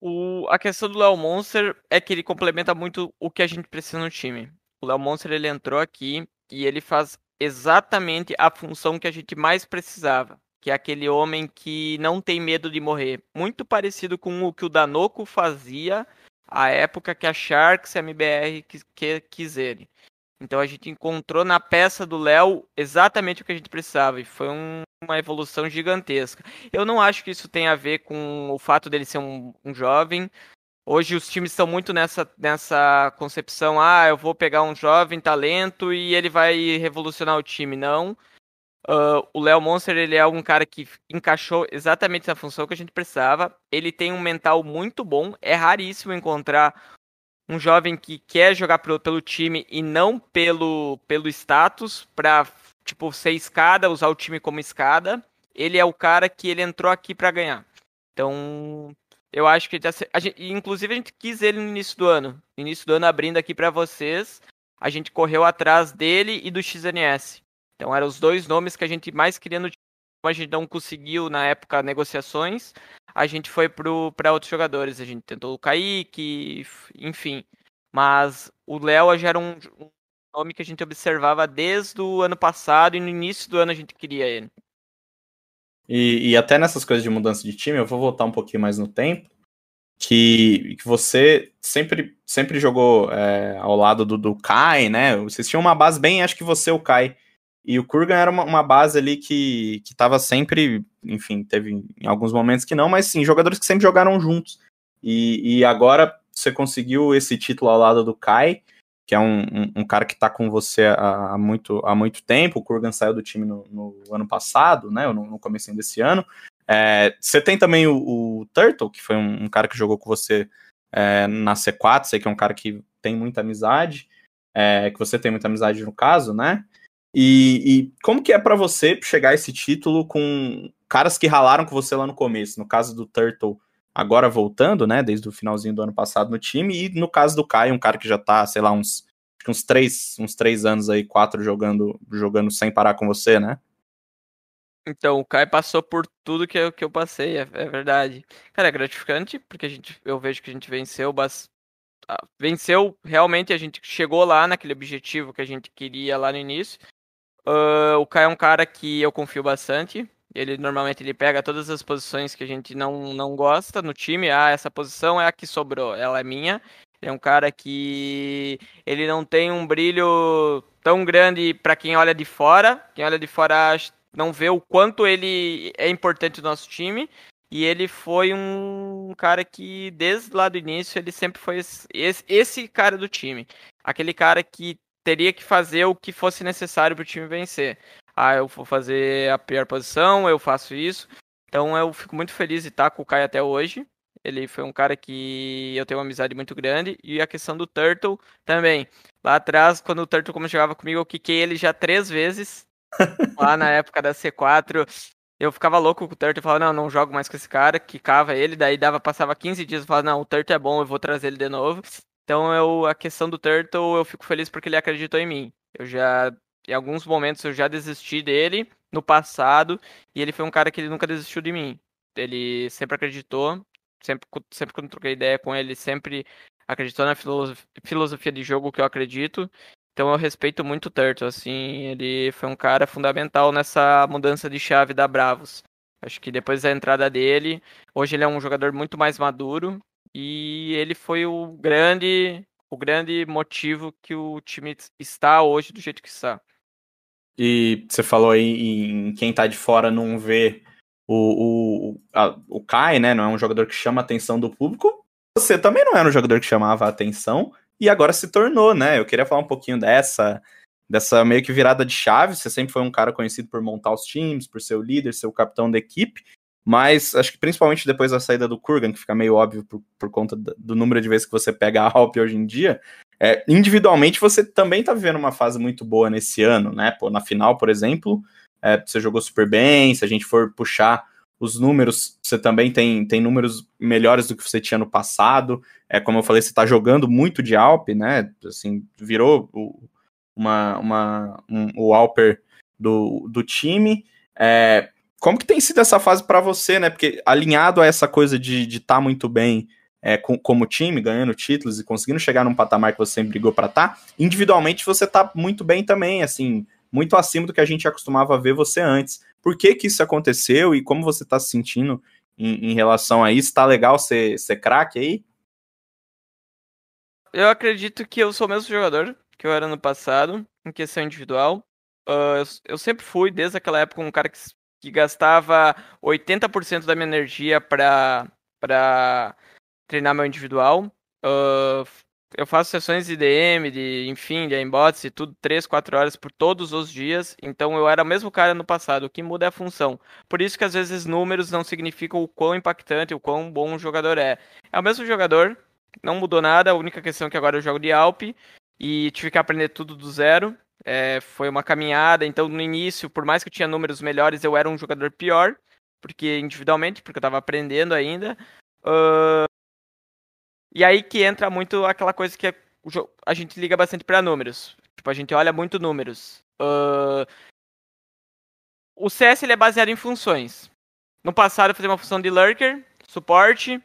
O, a questão do Léo Monster é que ele complementa muito o que a gente precisa no time. O Léo Monster ele entrou aqui e ele faz exatamente a função que a gente mais precisava, que é aquele homem que não tem medo de morrer. Muito parecido com o que o Danoco fazia à época que a Sharks e a MBR quis, que, quis ele. Então a gente encontrou na peça do Léo exatamente o que a gente precisava e foi um, uma evolução gigantesca. Eu não acho que isso tenha a ver com o fato dele ser um, um jovem, Hoje os times estão muito nessa, nessa concepção, ah, eu vou pegar um jovem talento e ele vai revolucionar o time. Não. Uh, o Léo Monster ele é um cara que encaixou exatamente na função que a gente precisava. Ele tem um mental muito bom. É raríssimo encontrar um jovem que quer jogar pelo, pelo time e não pelo, pelo status, pra, tipo, ser escada, usar o time como escada. Ele é o cara que ele entrou aqui para ganhar. Então, eu acho que a gente, inclusive a gente quis ele no início do ano. No início do ano abrindo aqui para vocês, a gente correu atrás dele e do XNS. Então eram os dois nomes que a gente mais queria no time. A gente não conseguiu na época negociações. A gente foi para outros jogadores. A gente tentou o Kaique, enfim. Mas o Léo já era um, um nome que a gente observava desde o ano passado e no início do ano a gente queria ele. E, e, até nessas coisas de mudança de time, eu vou voltar um pouquinho mais no tempo. Que, que você sempre, sempre jogou é, ao lado do, do Kai, né? Vocês tinham uma base bem, acho que você, o Kai. E o Kurgan era uma, uma base ali que, que tava sempre, enfim, teve em alguns momentos que não, mas sim, jogadores que sempre jogaram juntos. E, e agora você conseguiu esse título ao lado do Kai que é um, um, um, cara que está com você há, há, muito, há muito tempo. O Kurgan saiu do time no, no ano passado, né? No, no começo desse ano. É, você tem também o, o, Turtle, que foi um, um, cara que jogou com você é, na C4, sei que é um cara que tem muita amizade, é, que você tem muita amizade no caso, né? E, e como que é para você chegar a esse título com caras que ralaram com você lá no começo? No caso do Turtle, agora voltando, né, desde o finalzinho do ano passado no time, e no caso do Caio, um cara que já tá, sei lá, uns, uns, três, uns três anos aí, quatro jogando, jogando sem parar com você, né? Então, o Caio passou por tudo que eu, que eu passei, é, é, verdade. Cara, é gratificante, porque a gente, eu vejo que a gente venceu bastante. Venceu realmente, a gente chegou lá naquele objetivo que a gente queria lá no início. Uh, o Caio é um cara que eu confio bastante. Ele normalmente ele pega todas as posições que a gente não, não gosta no time. Ah, essa posição é a que sobrou, ela é minha. Ele é um cara que ele não tem um brilho tão grande para quem olha de fora. Quem olha de fora não vê o quanto ele é importante no nosso time. E ele foi um cara que, desde lá do início, ele sempre foi esse, esse cara do time. Aquele cara que teria que fazer o que fosse necessário para o time vencer ah, eu vou fazer a pior posição, eu faço isso. Então eu fico muito feliz de estar com o Kai até hoje. Ele foi um cara que eu tenho uma amizade muito grande. E a questão do Turtle também. Lá atrás, quando o Turtle como jogava comigo, eu quiquei ele já três vezes. lá na época da C4. Eu ficava louco com o Turtle. Eu falava, não, não jogo mais com esse cara. Quicava ele. Daí dava, passava 15 dias e falava, não, o Turtle é bom, eu vou trazer ele de novo. Então eu, a questão do Turtle, eu fico feliz porque ele acreditou em mim. Eu já em alguns momentos eu já desisti dele no passado e ele foi um cara que ele nunca desistiu de mim. Ele sempre acreditou, sempre, sempre quando troquei ideia com ele, sempre acreditou na filosofia de jogo que eu acredito. Então eu respeito muito o Turtle, assim, ele foi um cara fundamental nessa mudança de chave da Bravos. Acho que depois da entrada dele, hoje ele é um jogador muito mais maduro e ele foi o grande o grande motivo que o time está hoje do jeito que está. E você falou aí em quem tá de fora não vê o, o, a, o Kai, né? Não é um jogador que chama a atenção do público. Você também não era um jogador que chamava a atenção e agora se tornou, né? Eu queria falar um pouquinho dessa, dessa meio que virada de chave. Você sempre foi um cara conhecido por montar os times, por ser o líder, ser o capitão da equipe. Mas acho que principalmente depois da saída do Kurgan, que fica meio óbvio por, por conta do número de vezes que você pega a Alp hoje em dia, é, individualmente, você também tá vivendo uma fase muito boa nesse ano, né? Pô, na final, por exemplo, é, você jogou super bem. Se a gente for puxar os números, você também tem, tem números melhores do que você tinha no passado. É, como eu falei, você tá jogando muito de Alp, né? Assim, virou o, uma, uma, um, o Alper do, do time. É, como que tem sido essa fase para você, né? Porque alinhado a essa coisa de estar tá muito bem é, com, como time, ganhando títulos e conseguindo chegar num patamar que você sempre brigou para estar, tá, individualmente você tá muito bem também, assim, muito acima do que a gente acostumava ver você antes. Por que que isso aconteceu e como você tá se sentindo em, em relação a isso? Tá legal ser, ser craque aí? Eu acredito que eu sou o mesmo jogador que eu era no passado, em questão individual. Uh, eu, eu, sempre fui, desde aquela época, um cara que, que gastava 80% da minha energia para treinar meu individual. Uh, eu faço sessões de DM, de, enfim, de inbots e tudo, 3, 4 horas por todos os dias. Então eu era o mesmo cara no passado. O que muda é a função. Por isso que às vezes números não significam o quão impactante, o quão bom o jogador é. É o mesmo jogador, não mudou nada, a única questão é que agora eu jogo de Alp e tive que aprender tudo do zero. É, foi uma caminhada, então no início, por mais que eu tinha números melhores, eu era um jogador pior, porque individualmente, porque eu estava aprendendo ainda. Uh, e aí que entra muito aquela coisa que a gente liga bastante para números. Tipo, a gente olha muito números. Uh, o CS ele é baseado em funções. No passado eu fazia uma função de lurker, suporte,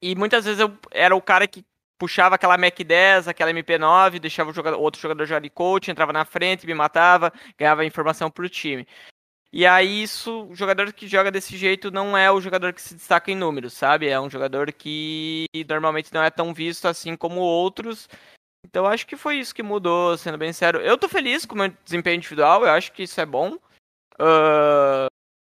e muitas vezes eu era o cara que puxava aquela Mac 10, aquela MP9, deixava o jogador, outro jogador jogar de coach, entrava na frente, me matava, ganhava informação pro time. E aí isso, o jogador que joga desse jeito não é o jogador que se destaca em números, sabe? É um jogador que normalmente não é tão visto assim como outros. Então acho que foi isso que mudou, sendo bem sério. Eu tô feliz com o meu desempenho individual, eu acho que isso é bom. Uh,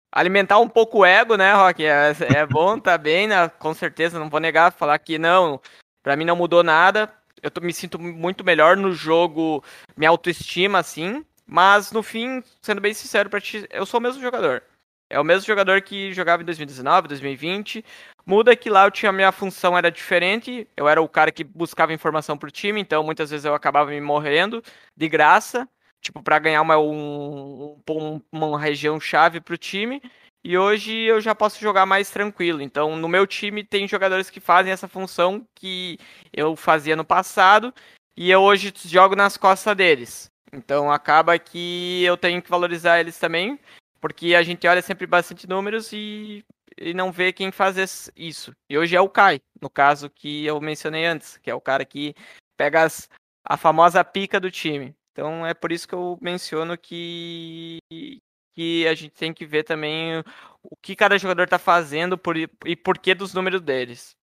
alimentar um pouco o ego, né, Rock? É, é bom, tá bem, né? com certeza, não vou negar, falar que não, para mim não mudou nada. Eu tô, me sinto muito melhor no jogo, minha autoestima, assim. Mas no fim, sendo bem sincero pra ti, eu sou o mesmo jogador. É o mesmo jogador que jogava em 2019, 2020. Muda que lá eu tinha minha função era diferente. Eu era o cara que buscava informação pro time, então muitas vezes eu acabava me morrendo de graça, tipo para ganhar uma, um, um, uma região chave pro time. E hoje eu já posso jogar mais tranquilo. Então no meu time tem jogadores que fazem essa função que eu fazia no passado e eu hoje jogo nas costas deles. Então acaba que eu tenho que valorizar eles também, porque a gente olha sempre bastante números e, e não vê quem faz isso. E hoje é o Kai, no caso que eu mencionei antes, que é o cara que pega as, a famosa pica do time. Então é por isso que eu menciono que, que a gente tem que ver também o que cada jogador está fazendo por, e por que dos números deles.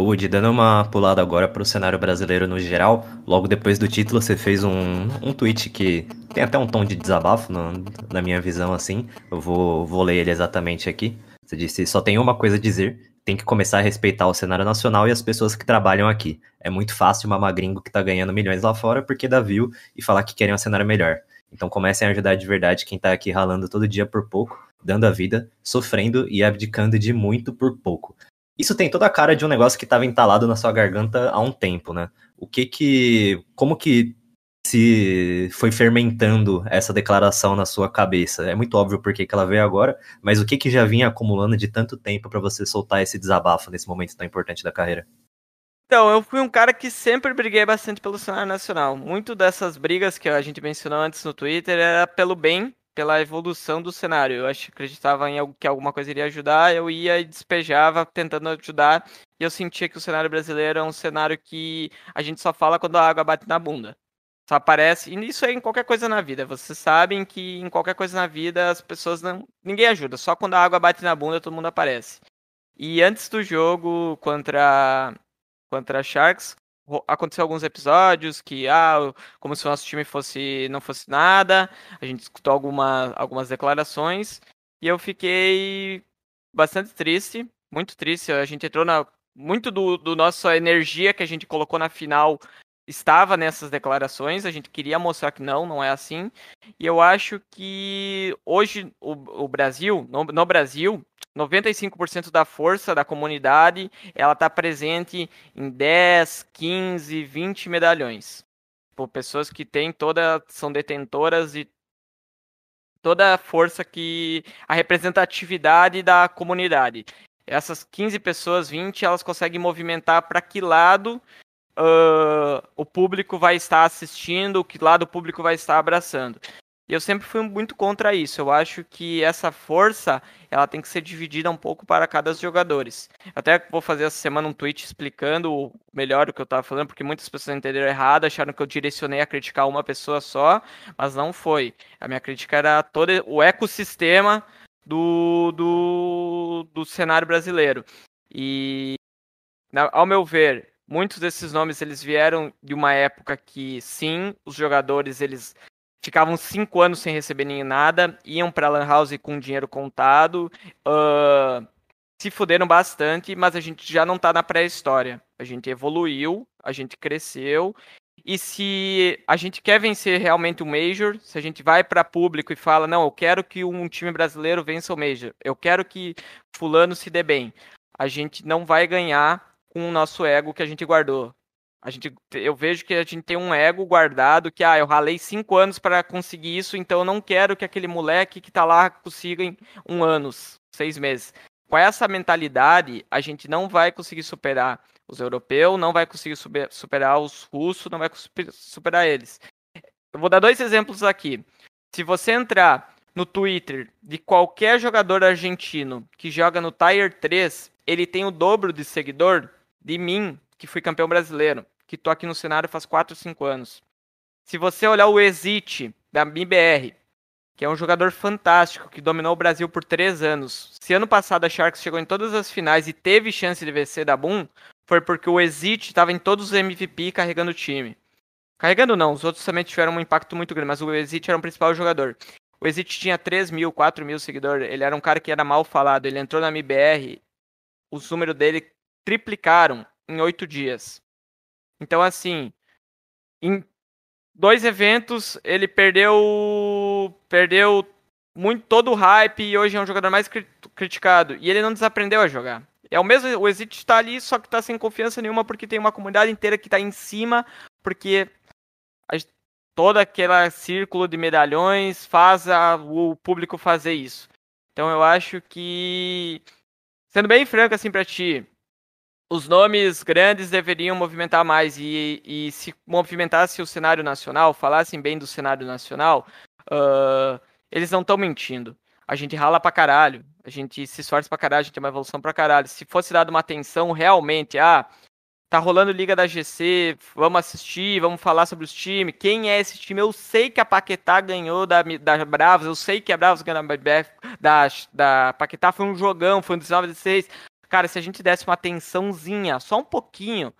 Ô Woody, dando uma pulada agora para o cenário brasileiro no geral, logo depois do título você fez um, um tweet que tem até um tom de desabafo no, na minha visão, assim. Eu vou, vou ler ele exatamente aqui. Você disse: só tem uma coisa a dizer, tem que começar a respeitar o cenário nacional e as pessoas que trabalham aqui. É muito fácil uma gringo que tá ganhando milhões lá fora porque dá view e falar que querem um cenário melhor. Então comecem a ajudar de verdade quem tá aqui ralando todo dia por pouco, dando a vida, sofrendo e abdicando de muito por pouco. Isso tem toda a cara de um negócio que estava entalado na sua garganta há um tempo, né? O que que. Como que se foi fermentando essa declaração na sua cabeça? É muito óbvio porque que ela veio agora, mas o que que já vinha acumulando de tanto tempo para você soltar esse desabafo nesse momento tão importante da carreira? Então, eu fui um cara que sempre briguei bastante pelo cenário nacional. Muito dessas brigas que a gente mencionou antes no Twitter era pelo bem pela evolução do cenário. Eu acho acreditava em algo, que alguma coisa iria ajudar, eu ia e despejava tentando ajudar, e eu sentia que o cenário brasileiro é um cenário que a gente só fala quando a água bate na bunda. Só aparece, e isso é em qualquer coisa na vida. Vocês sabem que em qualquer coisa na vida as pessoas não. ninguém ajuda, só quando a água bate na bunda todo mundo aparece. E antes do jogo contra contra Sharks, aconteceu alguns episódios que, ah, como se o nosso time fosse não fosse nada, a gente escutou alguma, algumas declarações, e eu fiquei bastante triste, muito triste, a gente entrou na, muito do, do nossa energia que a gente colocou na final estava nessas declarações, a gente queria mostrar que não, não é assim, e eu acho que hoje o, o Brasil, no, no Brasil, 95% da força da comunidade ela está presente em 10, 15, 20 medalhões. Por pessoas que têm toda, são detentoras de toda a força que a representatividade da comunidade. Essas 15 pessoas, 20, elas conseguem movimentar para que lado uh, o público vai estar assistindo, que lado o público vai estar abraçando. E eu sempre fui muito contra isso. Eu acho que essa força ela tem que ser dividida um pouco para cada jogadores. Até vou fazer essa semana um tweet explicando melhor o que eu estava falando, porque muitas pessoas entenderam errado, acharam que eu direcionei a criticar uma pessoa só, mas não foi. A minha crítica era todo o ecossistema do, do, do cenário brasileiro. E, ao meu ver, muitos desses nomes eles vieram de uma época que sim, os jogadores eles ficavam cinco anos sem receber nem nada, iam para Lan House com dinheiro contado, uh, se fuderam bastante, mas a gente já não tá na pré-história. A gente evoluiu, a gente cresceu. E se a gente quer vencer realmente o Major, se a gente vai para público e fala, não, eu quero que um time brasileiro vença o Major, eu quero que fulano se dê bem, a gente não vai ganhar com o nosso ego que a gente guardou. A gente, eu vejo que a gente tem um ego guardado que, ah, eu ralei cinco anos para conseguir isso, então eu não quero que aquele moleque que tá lá consiga em um ano, seis meses. Com essa mentalidade, a gente não vai conseguir superar os europeus, não vai conseguir superar os russos, não vai conseguir superar eles. Eu vou dar dois exemplos aqui. Se você entrar no Twitter de qualquer jogador argentino que joga no Tier 3, ele tem o dobro de seguidor de mim, que fui campeão brasileiro, que tô aqui no cenário faz 4 ou 5 anos. Se você olhar o Exit da MBR, que é um jogador fantástico, que dominou o Brasil por 3 anos. Se ano passado a Sharks chegou em todas as finais e teve chance de vencer da Boom, foi porque o Exit estava em todos os MVP carregando o time. Carregando não, os outros também tiveram um impacto muito grande, mas o Exit era o principal jogador. O Exit tinha 3 mil, 4 mil seguidores, ele era um cara que era mal falado, ele entrou na MBR, os números dele triplicaram em 8 dias. Então, assim, em dois eventos ele perdeu perdeu muito todo o hype e hoje é um jogador mais criticado e ele não desaprendeu a jogar. É o mesmo, o Exit está ali, só que está sem confiança nenhuma porque tem uma comunidade inteira que está em cima, porque todo aquele círculo de medalhões faz a, o público fazer isso. Então eu acho que, sendo bem franco assim para ti, os nomes grandes deveriam movimentar mais e, e se movimentasse o cenário nacional, falassem bem do cenário nacional, uh, eles não estão mentindo. A gente rala pra caralho, a gente se esforça pra caralho, a gente tem uma evolução pra caralho. Se fosse dado uma atenção realmente, ah, Tá rolando Liga da GC, vamos assistir, vamos falar sobre os times. Quem é esse time? Eu sei que a Paquetá ganhou da, da Bravos, eu sei que a Bravos ganhou da, da Paquetá, foi um jogão, foi um 19 16. Cara, se a gente desse uma atençãozinha, só um pouquinho,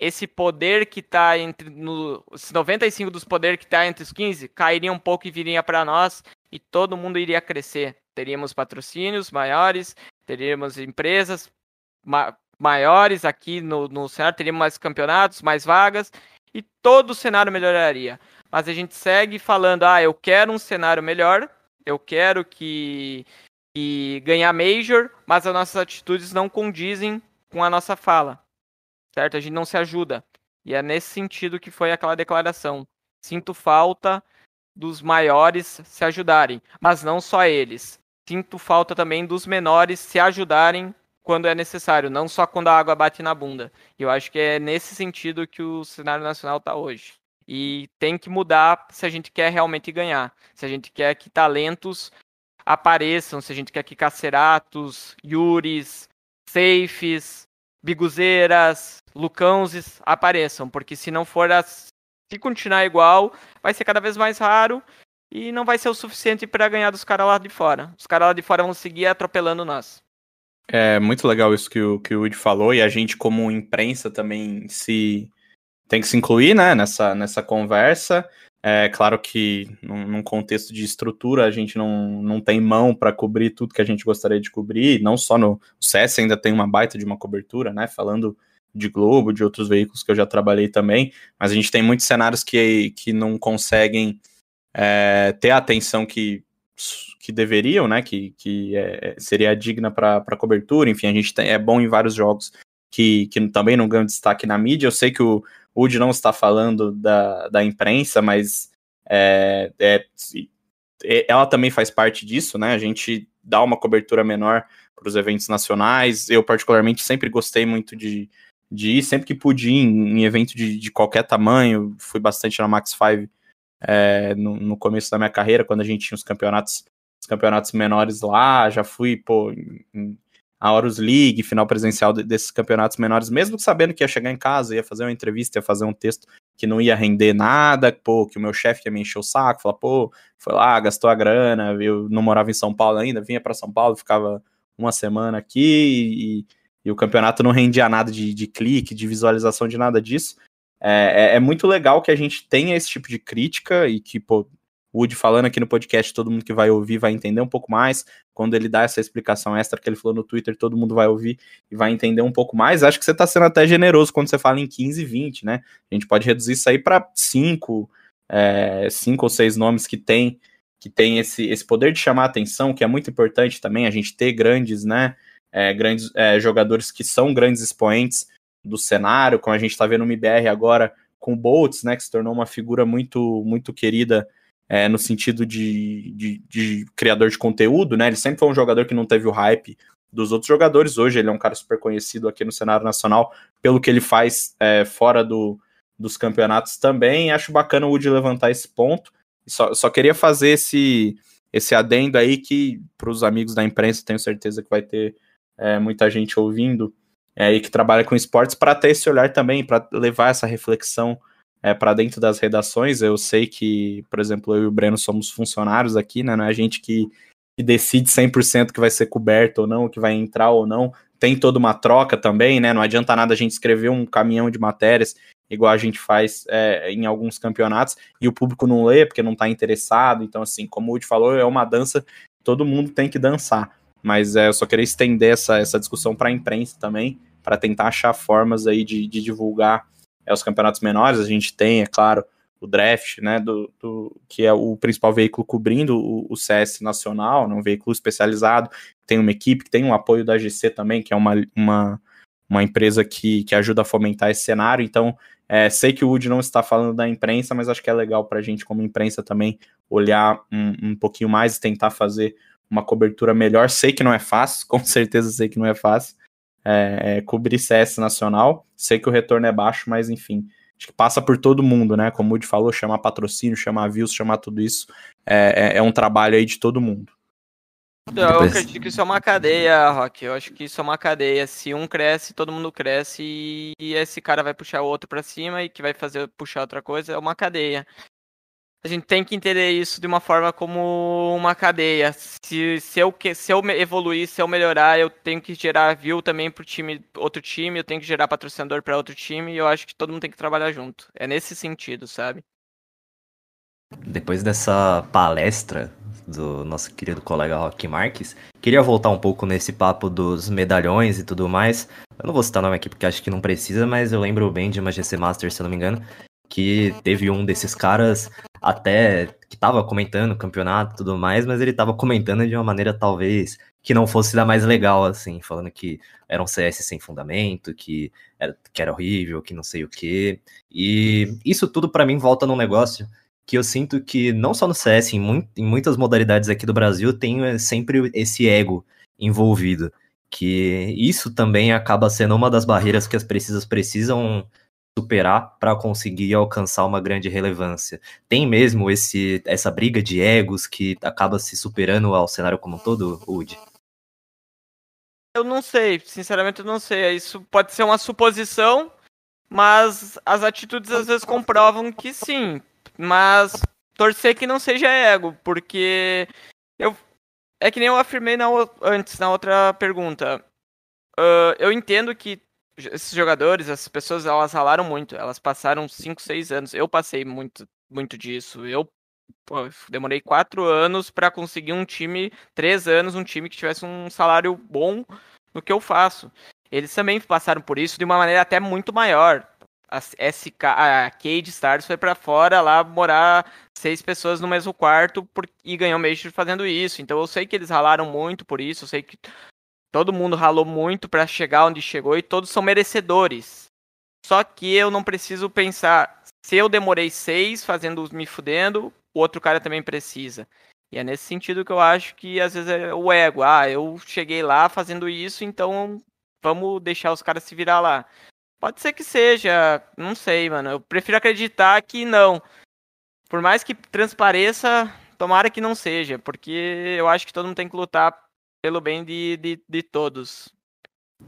esse poder que tá entre no, os 95 dos poderes que tá entre os 15 cairia um pouco e viria para nós e todo mundo iria crescer. Teríamos patrocínios maiores, teríamos empresas maiores aqui no, no cenário, teríamos mais campeonatos, mais vagas, e todo o cenário melhoraria. Mas a gente segue falando, ah, eu quero um cenário melhor, eu quero que, que ganhar Major, mas as nossas atitudes não condizem com a nossa fala, certo? A gente não se ajuda. E é nesse sentido que foi aquela declaração. Sinto falta dos maiores se ajudarem, mas não só eles. Sinto falta também dos menores se ajudarem quando é necessário, não só quando a água bate na bunda. E eu acho que é nesse sentido que o cenário nacional está hoje. E tem que mudar se a gente quer realmente ganhar. Se a gente quer que talentos apareçam, se a gente quer que Caceratos, Yuris, Safes, Biguzeiras, Lucãozes apareçam. Porque se não for as... se continuar igual, vai ser cada vez mais raro e não vai ser o suficiente para ganhar dos caras lá de fora. Os caras lá de fora vão seguir atropelando nós. É muito legal isso que o, que o Woody falou, e a gente, como imprensa, também se tem que se incluir né, nessa, nessa conversa. É claro que, num, num contexto de estrutura, a gente não, não tem mão para cobrir tudo que a gente gostaria de cobrir, não só no CS ainda tem uma baita de uma cobertura, né? Falando de Globo, de outros veículos que eu já trabalhei também, mas a gente tem muitos cenários que, que não conseguem é, ter a atenção que que deveriam, né? Que, que é, seria digna para cobertura. Enfim, a gente tem, é bom em vários jogos que, que também não ganham destaque na mídia. Eu sei que o Wood não está falando da, da imprensa, mas é, é, ela também faz parte disso, né? A gente dá uma cobertura menor para os eventos nacionais. Eu, particularmente, sempre gostei muito de, de ir, sempre que pude ir em, em evento de, de qualquer tamanho. Fui bastante na Max 5 é, no, no, começo da minha carreira, quando a gente tinha os campeonatos, os campeonatos menores lá, já fui, pô, em, a Horus League, final presencial de, desses campeonatos menores, mesmo sabendo que ia chegar em casa, ia fazer uma entrevista, ia fazer um texto que não ia render nada, pô, que o meu chefe ia me encher o saco, falar, pô, foi lá, gastou a grana, eu não morava em São Paulo ainda, vinha para São Paulo, ficava uma semana aqui e, e, o campeonato não rendia nada de, de clique, de visualização, de nada disso. É, é, é, muito legal que a gente tenha esse tipo de crítica e que, pô, o Woody falando aqui no podcast, todo mundo que vai ouvir vai entender um pouco mais. Quando ele dá essa explicação extra que ele falou no Twitter, todo mundo vai ouvir e vai entender um pouco mais. Acho que você está sendo até generoso quando você fala em 15, 20, né? A gente pode reduzir isso aí para 5, é, cinco ou seis nomes que tem que tem esse, esse poder de chamar atenção, que é muito importante também, a gente ter grandes, né? É, grandes é, jogadores que são grandes expoentes do cenário, como a gente está vendo no MBR agora com o Boltz, né, que se tornou uma figura muito, muito querida é, no sentido de, de, de, criador de conteúdo, né? Ele sempre foi um jogador que não teve o hype dos outros jogadores. Hoje ele é um cara super conhecido aqui no cenário nacional pelo que ele faz é, fora do, dos campeonatos também. Acho bacana o Woody levantar esse ponto. Só, só queria fazer esse, esse adendo aí que para os amigos da imprensa tenho certeza que vai ter é, muita gente ouvindo é, e que trabalha com esportes para ter esse olhar também, para levar essa reflexão é, para dentro das redações. Eu sei que, por exemplo, eu e o Breno somos funcionários aqui, né? Não é a gente que, que decide 100% que vai ser coberto ou não, que vai entrar ou não. Tem toda uma troca também, né? Não adianta nada a gente escrever um caminhão de matérias igual a gente faz é, em alguns campeonatos, e o público não lê porque não está interessado. Então, assim, como o Wood falou, é uma dança todo mundo tem que dançar. Mas é, eu só queria estender essa, essa discussão para a imprensa também, para tentar achar formas aí de, de divulgar é, os campeonatos menores. A gente tem, é claro, o draft, né, do, do, que é o principal veículo cobrindo o, o CS nacional, né, um veículo especializado, tem uma equipe que tem um apoio da GC também, que é uma, uma, uma empresa que, que ajuda a fomentar esse cenário, então é, sei que o Wood não está falando da imprensa, mas acho que é legal para a gente, como imprensa, também olhar um, um pouquinho mais e tentar fazer uma cobertura melhor. Sei que não é fácil, com certeza sei que não é fácil. É, é, cobrir CS nacional. Sei que o retorno é baixo, mas enfim, acho que passa por todo mundo, né? Como o Woody falou, chamar patrocínio, chamar views, chamar tudo isso. É, é, é um trabalho aí de todo mundo. Eu acredito que isso é uma cadeia, Rock. Eu acho que isso é uma cadeia. Se um cresce, todo mundo cresce e esse cara vai puxar o outro para cima e que vai fazer puxar outra coisa. É uma cadeia a gente tem que entender isso de uma forma como uma cadeia. Se, se, eu, se eu evoluir, se eu melhorar, eu tenho que gerar view também pro time, outro time, eu tenho que gerar patrocinador para outro time, e eu acho que todo mundo tem que trabalhar junto. É nesse sentido, sabe? Depois dessa palestra do nosso querido colega Rock Marques, queria voltar um pouco nesse papo dos medalhões e tudo mais. Eu não vou citar nome aqui porque acho que não precisa, mas eu lembro bem de uma GC Master, se eu não me engano, que teve um desses caras até que tava comentando o campeonato e tudo mais, mas ele tava comentando de uma maneira talvez que não fosse da mais legal, assim, falando que era um CS sem fundamento, que era, que era horrível, que não sei o quê. E isso tudo para mim volta num negócio que eu sinto que não só no CS, em, em muitas modalidades aqui do Brasil, tem é, sempre esse ego envolvido. Que isso também acaba sendo uma das barreiras que as precisas precisam superar para conseguir alcançar uma grande relevância. Tem mesmo esse essa briga de egos que acaba se superando ao cenário como um todo, Woody? Eu não sei, sinceramente eu não sei. Isso pode ser uma suposição, mas as atitudes às vezes comprovam que sim. Mas torcer que não seja ego, porque eu é que nem eu afirmei na, antes na outra pergunta. Uh, eu entendo que esses jogadores, essas pessoas, elas ralaram muito. Elas passaram 5, 6 anos. Eu passei muito, muito disso. Eu pô, demorei 4 anos para conseguir um time, 3 anos, um time que tivesse um salário bom no que eu faço. Eles também passaram por isso de uma maneira até muito maior. A SK, a Cade Stars foi para fora lá morar seis pessoas no mesmo quarto por, e ganhou Major fazendo isso. Então eu sei que eles ralaram muito por isso, eu sei que Todo mundo ralou muito para chegar onde chegou e todos são merecedores. Só que eu não preciso pensar, se eu demorei seis fazendo me fudendo, o outro cara também precisa. E é nesse sentido que eu acho que às vezes é o ego. Ah, eu cheguei lá fazendo isso, então vamos deixar os caras se virar lá. Pode ser que seja, não sei, mano. Eu prefiro acreditar que não. Por mais que transpareça, tomara que não seja, porque eu acho que todo mundo tem que lutar pelo bem de, de, de todos.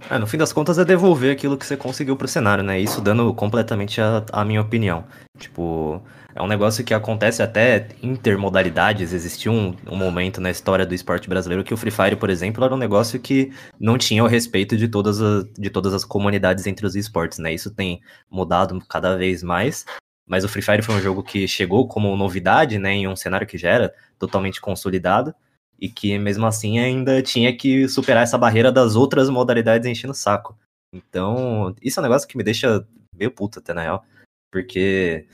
É, no fim das contas é devolver aquilo que você conseguiu pro cenário, né? Isso dando completamente a, a minha opinião. Tipo, é um negócio que acontece até intermodalidades. Existiu um, um, momento na história do esporte brasileiro que o Free Fire, por exemplo, era um negócio que não tinha o respeito de todas, as, de todas as comunidades entre os esportes, né? Isso tem mudado cada vez mais. Mas o Free Fire foi um jogo que chegou como novidade, né? Em um cenário que já era totalmente consolidado e que mesmo assim ainda tinha que superar essa barreira das outras modalidades enchendo o saco. Então, isso é um negócio que me deixa meio puta até na real, porque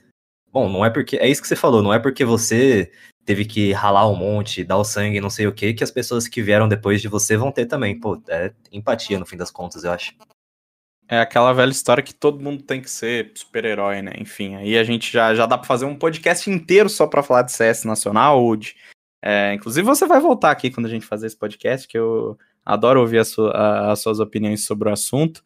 bom, não é porque é isso que você falou, não é porque você teve que ralar um monte, dar o sangue, não sei o que, que as pessoas que vieram depois de você vão ter também. Pô, é empatia no fim das contas, eu acho. é aquela velha história que todo mundo tem que ser super-herói, né? Enfim, aí a gente já, já dá pra fazer um podcast inteiro só pra falar de CS Nacional, Wood. É, inclusive você vai voltar aqui quando a gente fazer esse podcast, que eu adoro ouvir a sua, a, as suas opiniões sobre o assunto.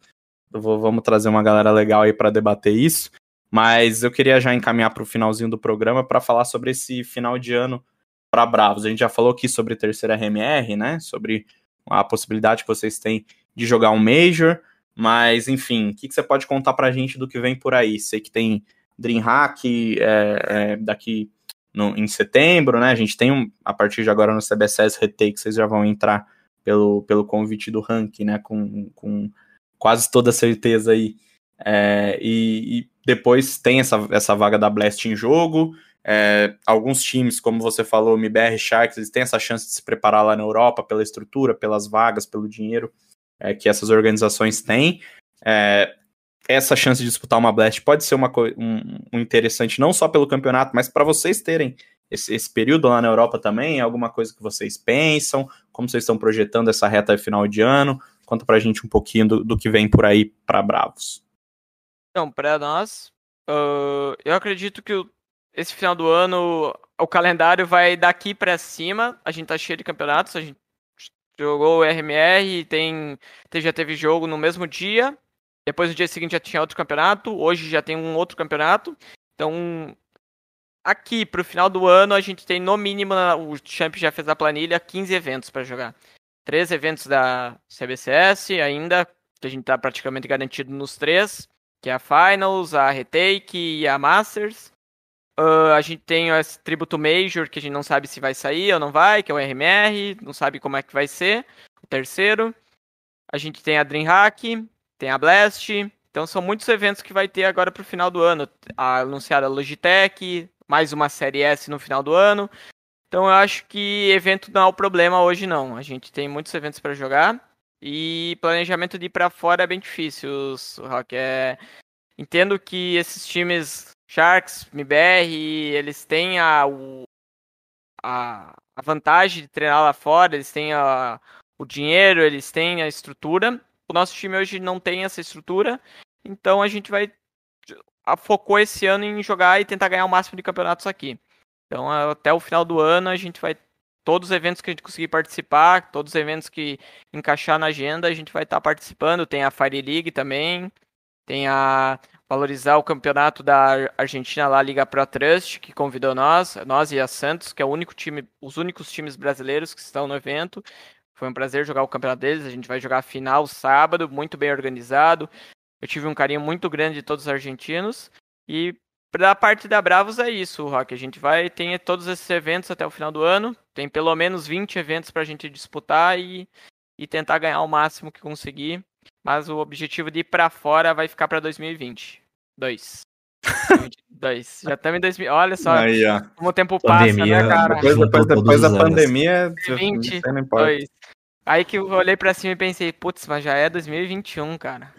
Vou, vamos trazer uma galera legal aí para debater isso. Mas eu queria já encaminhar para o finalzinho do programa para falar sobre esse final de ano para Bravos. A gente já falou aqui sobre terceira RMR, né? Sobre a possibilidade que vocês têm de jogar um Major. Mas, enfim, o que, que você pode contar para a gente do que vem por aí? Sei que tem DreamHack é, é, daqui no, em setembro, né? A gente tem, um, a partir de agora no CBSS Retake, vocês já vão entrar pelo, pelo convite do ranking, né? Com, com quase toda certeza aí. É, e, e, depois tem essa, essa vaga da Blast em jogo. É, alguns times, como você falou, MBR Sharks, eles têm essa chance de se preparar lá na Europa pela estrutura, pelas vagas, pelo dinheiro é, que essas organizações têm. Essa chance de disputar uma Blast pode ser uma, um, um interessante não só pelo campeonato, mas para vocês terem esse, esse, período lá na Europa também, alguma coisa que vocês pensam, como vocês estão projetando essa reta final de ano, conta pra gente um pouquinho do, do que vem por aí para Bravos. Então, para nós, uh, eu acredito que esse final do ano o calendário vai daqui para cima, a gente tá cheio de campeonatos, a gente jogou o RMR, tem, já teve jogo no mesmo dia, depois no dia seguinte já tinha outro campeonato, hoje já tem um outro campeonato. Então, aqui pro final do ano a gente tem no mínimo, o Champ já fez a planilha, 15 eventos para jogar. Três eventos da CBCS ainda, que a gente tá praticamente garantido nos três, que é a Finals, a Retake e a Masters. Uh, a gente tem esse Tributo Major, que a gente não sabe se vai sair ou não vai, que é o RMR, não sabe como é que vai ser, o terceiro. A gente tem a Dreamhack, tem a Blast. Então são muitos eventos que vai ter agora para o final do ano. A anunciada a Logitech, mais uma série S no final do ano. Então eu acho que evento não é o problema hoje não. A gente tem muitos eventos para jogar e planejamento de ir para fora é bem difícil, Rock. É... Entendo que esses times Sharks, MBR, eles têm a, a, a vantagem de treinar lá fora, eles têm a, o dinheiro, eles têm a estrutura, o nosso time hoje não tem essa estrutura, então a gente vai focou esse ano em jogar e tentar ganhar o máximo de campeonatos aqui. Então até o final do ano a gente vai todos os eventos que a gente conseguir participar, todos os eventos que encaixar na agenda, a gente vai estar tá participando. Tem a Fire League também, tem a valorizar o campeonato da Argentina lá, Liga Pro Trust, que convidou nós, nós e a Santos, que é o único time, os únicos times brasileiros que estão no evento. Foi um prazer jogar o campeonato deles. A gente vai jogar a final sábado, muito bem organizado. Eu tive um carinho muito grande de todos os argentinos. E da parte da Bravos é isso, Rock. A gente vai ter todos esses eventos até o final do ano. Tem pelo menos 20 eventos para a gente disputar e, e tentar ganhar o máximo que conseguir. Mas o objetivo de ir para fora vai ficar para 2020. Dois. 2022. Já estamos em 2000. Olha só Aí, como o tempo passa, né, Pandemia, cara? Depois, depois, depois da pandemia, 2020, Aí que eu olhei pra cima e pensei, putz, mas já é 2021, cara.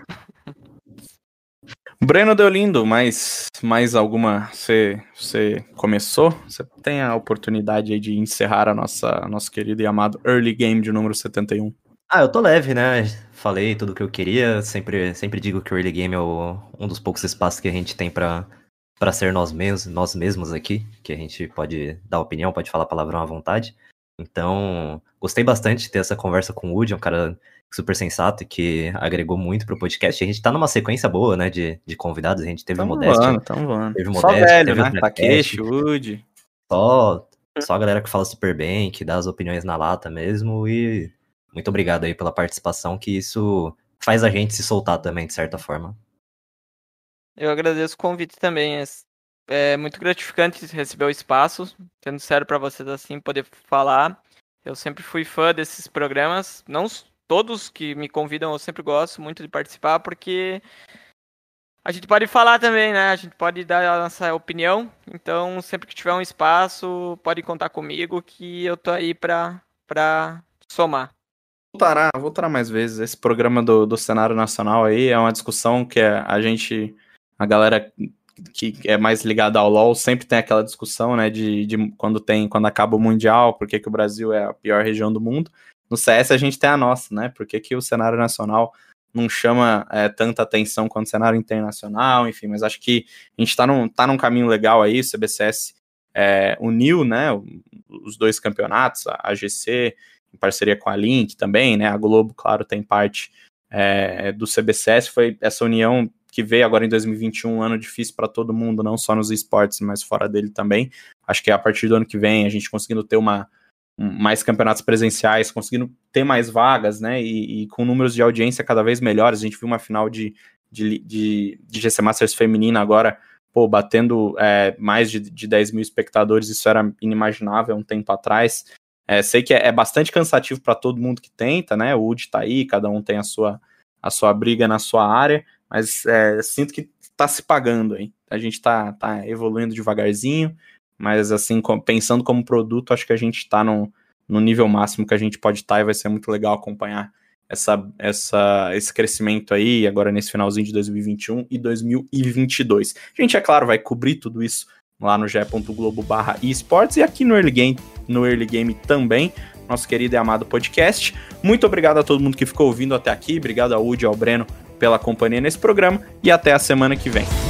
Breno Deolindo, mais, mais alguma? Você, você começou? Você tem a oportunidade aí de encerrar a nossa nosso querido e amado Early Game de número 71. Ah, eu tô leve, né? Falei tudo o que eu queria. Sempre, sempre digo que o early game é o, um dos poucos espaços que a gente tem pra, pra ser nós mesmos, nós mesmos aqui. Que a gente pode dar opinião, pode falar palavrão à vontade. Então, gostei bastante de ter essa conversa com o Woody, um cara super sensato e que agregou muito pro podcast. A gente tá numa sequência boa, né, de, de convidados. A gente teve Tamo Modéstia, voando, tamo voando. teve Só Modéstia, velho, teve o né? Takeshi, Woody. só, só a galera que fala super bem, que dá as opiniões na lata mesmo. E muito obrigado aí pela participação, que isso faz a gente se soltar também, de certa forma. Eu agradeço o convite também. É, muito gratificante receber o espaço, sendo sério para vocês assim, poder falar. Eu sempre fui fã desses programas, não todos que me convidam, eu sempre gosto muito de participar, porque a gente pode falar também, né? A gente pode dar a nossa opinião. Então, sempre que tiver um espaço, pode contar comigo que eu tô aí pra, pra somar. Voltará, voltará mais vezes. Esse programa do, do cenário nacional aí é uma discussão que a gente, a galera que é mais ligada ao LoL, sempre tem aquela discussão, né, de, de quando tem, quando acaba o Mundial, por que, que o Brasil é a pior região do mundo. No CS a gente tem a nossa, né, por que, que o cenário nacional não chama é, tanta atenção quanto o cenário internacional, enfim, mas acho que a gente está num, tá num caminho legal aí, o CBCS é, uniu, né, os dois campeonatos, a AGC em parceria com a Link também, né, a Globo, claro, tem parte é, do CBCS, foi essa união que veio agora em 2021, um ano difícil para todo mundo, não só nos esportes, mas fora dele também. Acho que a partir do ano que vem, a gente conseguindo ter uma, mais campeonatos presenciais, conseguindo ter mais vagas, né? E, e, com números de audiência cada vez melhores. A gente viu uma final de, de, de, de GC Masters feminina agora, pô, batendo é, mais de, de 10 mil espectadores, isso era inimaginável um tempo atrás. É, sei que é, é bastante cansativo para todo mundo que tenta, né? O UD tá aí, cada um tem a sua, a sua briga na sua área, mas é, sinto que tá se pagando aí. A gente tá, tá evoluindo devagarzinho, mas assim, pensando como produto, acho que a gente está no, no nível máximo que a gente pode estar tá, e vai ser muito legal acompanhar essa, essa, esse crescimento aí, agora nesse finalzinho de 2021 e 2022. A gente, é claro, vai cobrir tudo isso lá no ge.globo barra esportes e aqui no Early Game, no Early Game também, nosso querido e amado podcast. Muito obrigado a todo mundo que ficou ouvindo até aqui, obrigado ao e ao Breno pela companhia nesse programa e até a semana que vem.